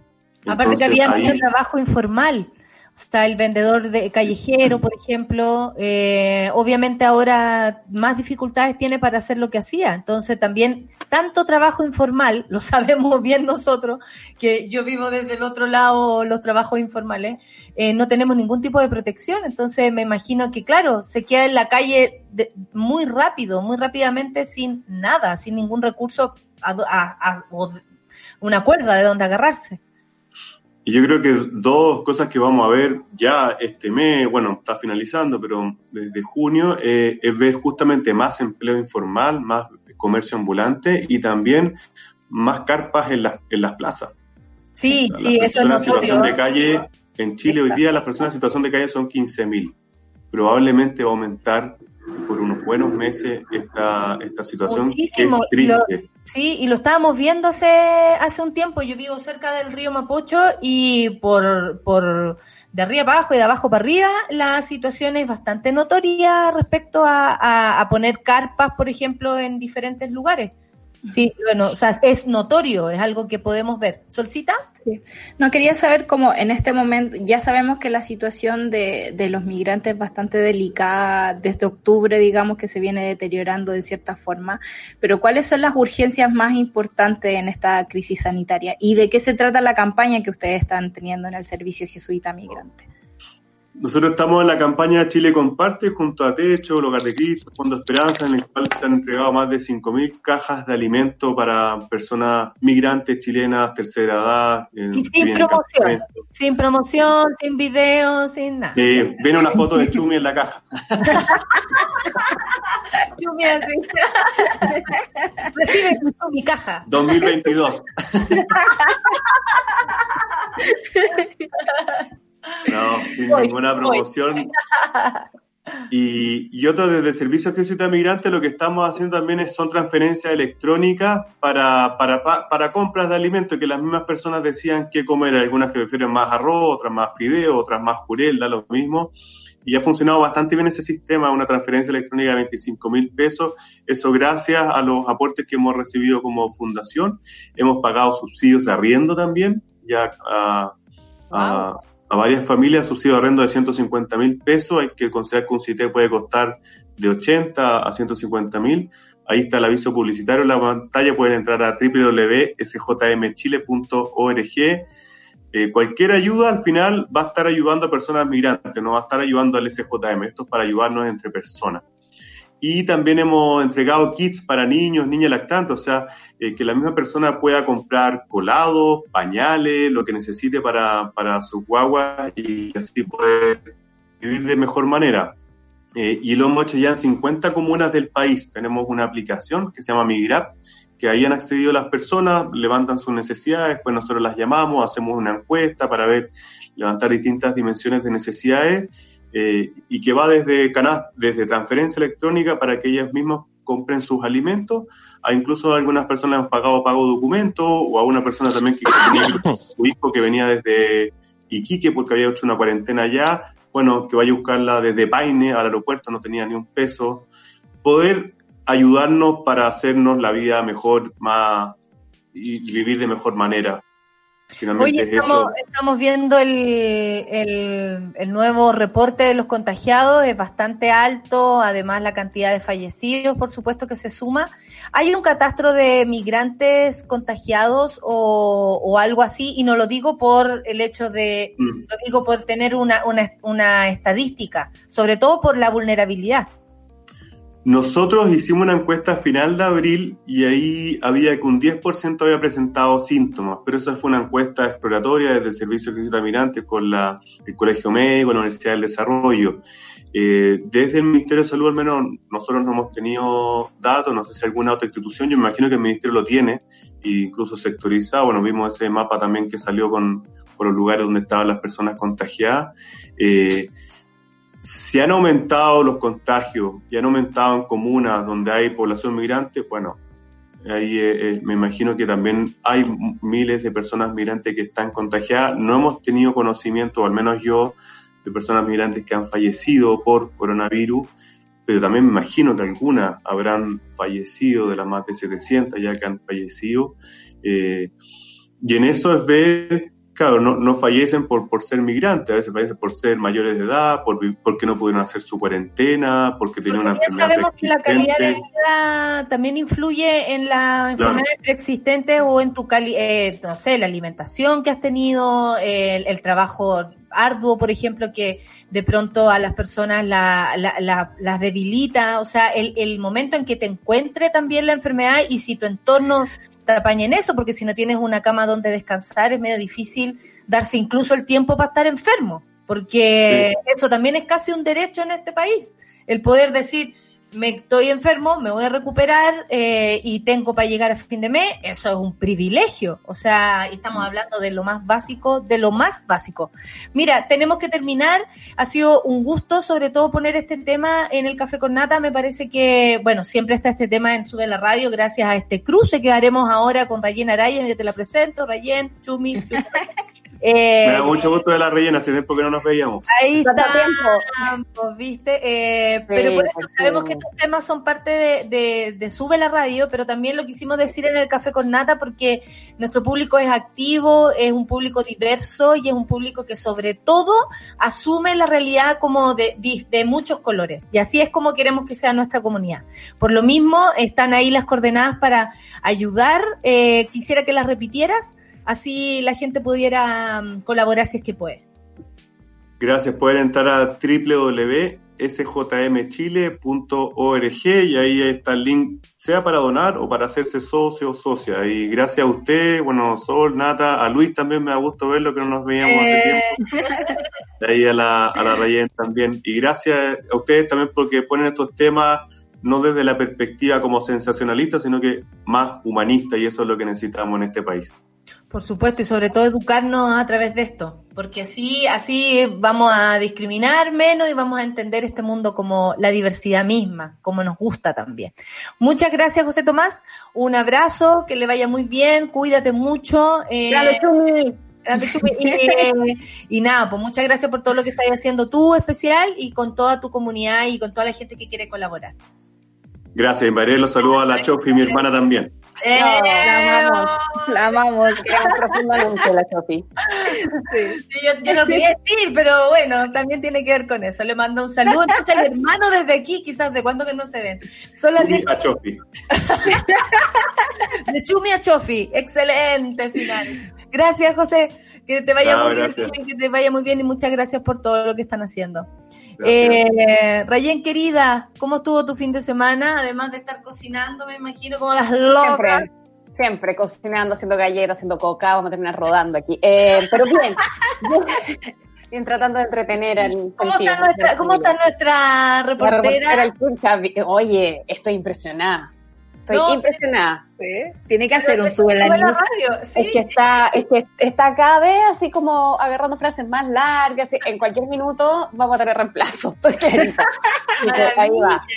S2: Aparte que había
S5: ahí-
S2: mucho trabajo informal. Está el vendedor de callejero, por ejemplo. eh, obviamente ahora más dificultades tiene para hacer lo que hacía. Entonces también tanto trabajo informal, lo sabemos bien nosotros, que yo vivo desde el otro lado los trabajos informales, eh, no tenemos ningún tipo de protección. Entonces me imagino que, claro, se queda en la calle de- muy rápido, muy rápidamente sin nada, sin ningún recurso, a- a- a- o una cuerda de donde agarrarse.
S5: Y yo creo que dos cosas que vamos a ver ya este mes, bueno, está finalizando, pero desde junio, eh, es ver justamente más empleo informal, más comercio ambulante y también más carpas en las, en las plazas.
S2: Sí,
S5: Las
S2: sí, eso es
S5: en situación de calle, en Chile hoy día las personas en situación de calle son 15.000. Probablemente va a aumentar por unos buenos meses esta, esta situación
S2: Muchísimo.
S5: que es
S2: Lo-
S5: triste.
S2: sí, y lo estábamos viendo hace, hace un tiempo. Yo vivo cerca del río Mapocho y por, por de arriba para abajo y de abajo para arriba la situación es bastante notoria respecto a, a- a poner carpas, por ejemplo, en diferentes lugares. Sí, bueno, o sea, es notorio, es algo que podemos ver. ¿Solcita?
S3: Sí. No, quería saber cómo en este momento, ya sabemos que la situación de, de los migrantes es bastante delicada desde octubre, digamos que se viene deteriorando de cierta forma, pero ¿cuáles son las urgencias más importantes en esta crisis sanitaria? ¿Y de qué se trata la campaña que ustedes están teniendo en el Servicio Jesuita Migrante?
S5: Nosotros estamos en la campaña Chile Comparte junto a Techo, Hogar de Cristo, Fondo Esperanza, en el cual se han entregado más de 5.000 cajas de alimento para personas migrantes chilenas, tercera edad.
S2: Y sin promoción. Sin promoción, sin video, sin nada.
S5: Eh, viene una foto de Chumi en la caja.
S2: Chumi así. Recibe tu Chumi caja.
S5: 2022. No, sin
S2: Voy,
S5: ninguna
S2: voy.
S5: promoción. Y, y otro desde el Servicio Jesuita Migrante lo que estamos haciendo también es, son transferencias electrónicas para, para, pa- para compras de alimentos que las mismas personas decían que comer. Algunas que prefieren más arroz, otras más fideo, otras más jurel, da lo mismo. Y ha funcionado bastante bien ese sistema, una transferencia electrónica de 25 mil pesos. Eso gracias a los aportes que hemos recibido como fundación. Hemos pagado subsidios de arriendo también, ya a, a- a varias familias, subsidio de arriendo de 150 mil pesos. Hay que considerar que un CITE puede costar de 80 a 150 mil. Ahí está el aviso publicitario en la pantalla. Pueden entrar a www.sjmchile.org. Eh, cualquier ayuda al final va a estar ayudando a personas migrantes, no va a estar ayudando al SJM. Esto es para ayudarnos entre personas. Y también hemos entregado kits para niños, niñas lactantes, o sea, eh, que la misma persona pueda comprar colados, pañales, lo que necesite para, para sus guaguas y así poder vivir de mejor manera. Eh, y lo hemos hecho ya en 50 comunas del país. Tenemos una aplicación que se llama Migrap, que ahí han accedido las personas, levantan sus necesidades, después nosotros las llamamos, hacemos una encuesta para ver, levantar distintas dimensiones de necesidades eh, y que va desde canal, desde transferencia electrónica para que ellas mismas compren sus alimentos, a incluso algunas personas han pagado pago documento, o a una persona también que tenía su hijo que venía desde Iquique porque había hecho una cuarentena allá, bueno, que vaya a buscarla desde Paine al aeropuerto, no tenía ni un peso. Poder ayudarnos para hacernos la vida mejor, más y vivir de mejor manera. Finalmente
S2: Oye,
S5: es
S2: estamos,
S5: eso.
S2: estamos viendo el, el, el nuevo reporte de los contagiados, es bastante alto, además la cantidad de fallecidos, por supuesto que se suma. ¿Hay un catastro de migrantes contagiados o, o algo así? Y no lo digo por el hecho de,
S5: Mm.
S2: lo digo por tener una, una, una estadística, sobre todo por la vulnerabilidad.
S5: Nosotros hicimos una encuesta a final de abril y ahí había que un 10% había presentado síntomas, pero esa fue una encuesta exploratoria desde el Servicio de Visita Migrantes con la, el Colegio Médico, la Universidad del Desarrollo. Eh, desde el Ministerio de Salud, al menos, nosotros no hemos tenido datos, no sé si alguna otra institución, yo me imagino que el Ministerio lo tiene, e incluso sectorizado. Bueno, vimos ese mapa también que salió con, con los lugares donde estaban las personas contagiadas. Eh, si han aumentado los contagios y han aumentado en comunas donde hay población migrante, bueno, ahí eh, eh, me imagino que también hay miles de personas migrantes que están contagiadas. No hemos tenido conocimiento, al menos yo, de personas migrantes que han fallecido por coronavirus, pero también me imagino que algunas habrán fallecido de las más de 700 ya que han fallecido. Eh, y en eso es ver, claro, no, no fallecen por, por ser migrantes, a veces fallecen por ser mayores de edad, por, porque no pudieron hacer su cuarentena, porque tenían una enfermedad
S2: sabemos que la calidad de
S5: preexistente.
S2: vida también influye en las enfermedades preexistentes o en tu cali eh, no sé, la alimentación que has tenido, el, el trabajo arduo, por ejemplo, que de pronto a las personas la, la- la- las debilita, o sea, el, el momento en que te encuentre también la enfermedad y si tu entorno te apaña en eso, porque si no tienes una cama donde descansar es medio difícil darse incluso el tiempo para estar enfermo, porque eso también es casi un derecho en este país, el poder decir, me estoy enfermo, me voy a recuperar eh, y tengo para llegar a fin de mes, eso es un privilegio. O sea, estamos hablando de lo más básico, de lo más básico. Mira, tenemos que terminar. Ha sido un gusto, sobre todo, poner este tema en el Café con Nata. Me parece que, bueno, siempre está este tema en Sube la Radio, gracias a este cruce que haremos ahora con Rayen Araya. Yo te la presento, Rayen, Chumi. Eh,
S5: Me da mucho gusto de la rellena, hace tiempo que no nos veíamos.
S2: Ahí
S6: ¿Cuánto
S2: está, pues, ¿viste? Eh, pero por eso sabemos que estos temas son parte de, de- de Sube la Radio, pero también lo quisimos decir en el Café con Nata porque nuestro público es activo, es un público diverso y es un público que sobre todo asume la realidad como de, de- de muchos colores. Y así es como queremos que sea nuestra comunidad. Por lo mismo, están ahí las coordenadas para ayudar. Eh, quisiera que las repitieras, así la gente pudiera mm, colaborar si es que puede.
S5: Gracias. Pueden entrar a www.sjmchile.org y ahí está el link, sea para donar o para hacerse socio o socia. Y gracias a usted, bueno, Sol, Nata, a Luis también me da gusto verlo, que no nos veíamos hace
S2: Eh,
S5: tiempo. De ahí a la, a la Rayen también. Y gracias a ustedes también porque ponen estos temas no desde la perspectiva como sensacionalista, sino que más humanista y eso es lo que necesitamos en este país.
S2: Por supuesto, y sobre todo educarnos a través de esto, porque así, así vamos a discriminar menos y vamos a entender este mundo como la diversidad misma, como nos gusta también. Muchas gracias, José Tomás. Un abrazo, que le vaya muy bien, cuídate mucho. eh, y, eh, y nada, pues muchas gracias por todo lo que estás haciendo tú especial y con toda tu comunidad y con toda la gente que quiere colaborar.
S5: Gracias, María, los saludo a la Chofi, mi hermana también.
S2: Eh,
S6: No, la amamos. La amamos. Profundamente la Chofi.
S2: Sí, Yo, yo no quería decir, pero bueno, también tiene que ver con eso. Le mando un saludo entonces al hermano desde aquí, quizás de cuándo que no se ven. Son las
S5: Chumi
S2: 10
S5: a Chofi.
S2: de Chumi a Chofi. Excelente final. Gracias, José. Que te vaya muy bien,
S5: gracias.
S2: que te vaya muy bien y muchas gracias por todo lo que están haciendo. Eh, Rayen, querida, ¿cómo estuvo tu fin de semana? Además de estar cocinando, me imagino, como las locas.
S6: Siempre, siempre cocinando, haciendo galletas, haciendo coca, vamos a terminar rodando aquí. Eh, pero bien, bien tratando de entretener al
S2: ¿Cómo está nuestra, cómo está nuestra
S6: La
S2: reportera?
S6: reportera Oye, estoy impresionada. Estoy
S2: No,
S6: impresionada.
S3: Tiene que hacer un sube la
S2: Sube la radio, sí.
S6: Es que está, es que está cada vez así como agarrando frases más largas. En cualquier minuto vamos a tener reemplazo. Estoy clarita. Ahí va. Sí,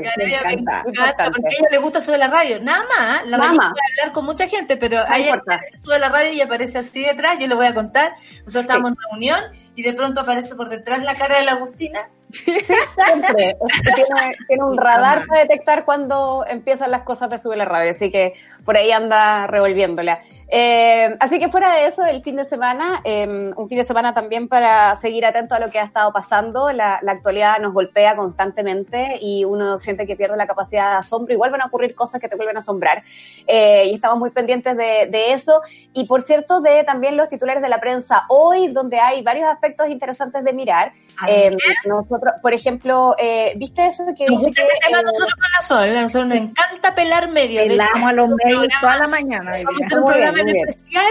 S2: maravilla,
S6: me
S2: me
S6: encanta,
S2: porque a ella le gusta subir la radio, nada más, la
S6: Nada más.
S2: puede hablar con mucha gente, pero
S6: No
S2: a ella sube la radio y aparece así detrás, yo le voy a contar, nosotros estábamos en reunión y de pronto aparece por detrás la cara de la Agustina,
S6: Siempre. Tiene un radar para detectar cuando empiezan las cosas de subir la radio, así que por ahí anda revolviéndola. Eh, así que fuera de eso, el fin de semana, eh, un fin de semana también para seguir atento a lo que ha estado pasando. La, la actualidad nos golpea constantemente y uno siente que pierde la capacidad de asombro. Igual van a ocurrir cosas que te vuelven a asombrar. Eh, y estamos muy pendientes de, de eso. Y por cierto, de también los titulares de la prensa hoy, donde hay varios aspectos interesantes de mirar. Eh,
S2: ver.
S6: nosotros, por ejemplo, eh, ¿viste eso que
S2: nos
S6: dice
S2: gusta
S6: que
S2: este tema
S6: eh,
S2: nosotros con la Sol, a nosotros nos encanta pelar hecho,
S3: Pelamos a los medios toda la mañana.
S6: Muy bien,
S2: especial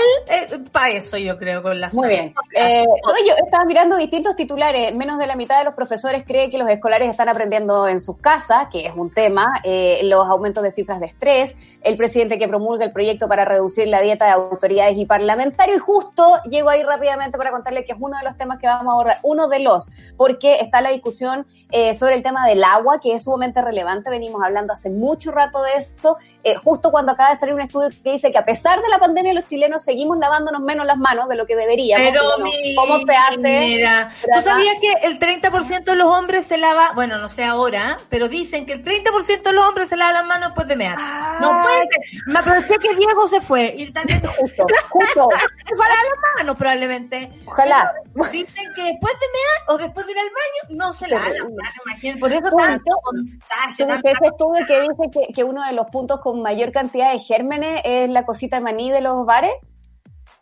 S2: para eso yo creo con la.
S6: Muy bien. Eh, no, yo estaba mirando distintos titulares. Menos de la mitad de los profesores cree que los escolares están aprendiendo en sus casas, que es un tema. Eh, los aumentos de cifras de estrés. El presidente que promulga el proyecto para reducir la dieta de autoridades y parlamentarios. Y justo llego ahí rápidamente para contarles que es uno de los temas que vamos a abordar. Uno de los, porque está la discusión eh, sobre el tema del agua, que es sumamente relevante. Venimos hablando hace mucho rato de eso. Eh, justo cuando acaba de salir un estudio que dice que a pesar de la pandemia, los chilenos seguimos lavándonos menos las manos de lo que deberíamos.
S2: Pero
S6: bueno, ¿Cómo se hace?
S2: Mira, ¿tú sabías que el 30% de los hombres se lava, bueno, no sé ahora, pero dicen que el 30% de los hombres se lava las manos después de mear. No puede ser. Me aproveché que Diego se fue y también
S6: Justo, justo.
S2: se fue a lavar las manos probablemente.
S6: Ojalá.
S2: Pero Dicen que después de mear o después de ir al baño no se lava las manos, imagínate. Por eso tanto contagio,
S6: ese estudio que dice que, que uno de los puntos con mayor cantidad de gérmenes es la cosita de maní de los bares.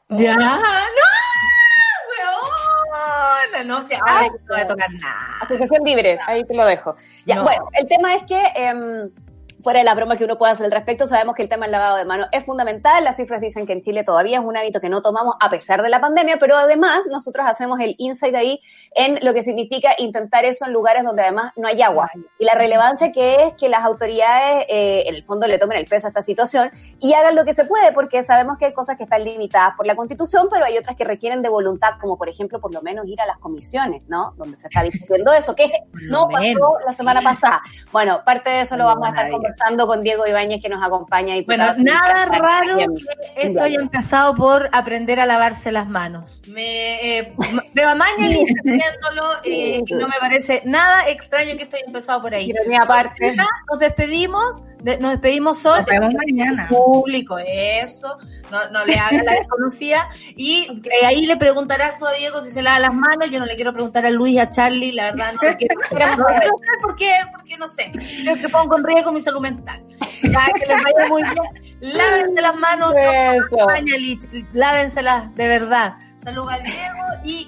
S2: Ya, no, weona, no sé, ahora
S6: Ay,
S2: no voy a tocar nada.
S6: Asociación Libre, ahí te lo dejo. Ya,
S2: No.
S6: bueno, el tema es que em, fuera de la broma que uno pueda hacer al respecto, sabemos que el tema del lavado de manos es fundamental. Las cifras dicen que en Chile todavía es un hábito que no tomamos a pesar de la pandemia, pero además nosotros hacemos el insight ahí en lo que significa intentar eso en lugares donde además no hay agua. Y la relevancia que es que las autoridades eh, en el fondo le tomen el peso a esta situación y hagan lo que se puede, porque sabemos que hay cosas que están limitadas por la constitución, pero hay otras que requieren de voluntad, como por ejemplo por lo menos ir a las comisiones, ¿no? Donde se está discutiendo eso, que no pasó la semana pasada. Bueno, parte de eso lo vamos a estar conversando con Diego Ibáñez que nos acompaña.
S2: Bueno,
S6: diputado
S2: nada
S6: provincial
S2: raro que esto haya empezado por aprender a lavarse las manos. Me eh, veo a Mañalich haciéndolo eh, y no me parece nada extraño que esto haya empezado por ahí.
S6: Ironía aparte.
S2: Ya, Nos despedimos, de- nos despedimos Sol.
S3: Nos vemos mañana.
S2: Público, eso. No, no le haga la desconocida. Y eh, ahí le preguntarás tú a Diego si se lava las manos. Yo no le quiero preguntar a Luis, a Charlie, la verdad no le quiero preguntar. No por qué, porque no sé. Creo que pongo en riesgo mi salud mental. Ya, que les vaya muy bien. Lávense las manos, no
S6: Eso.
S2: Mañalich, lávenselas de verdad. Saludos a Diego y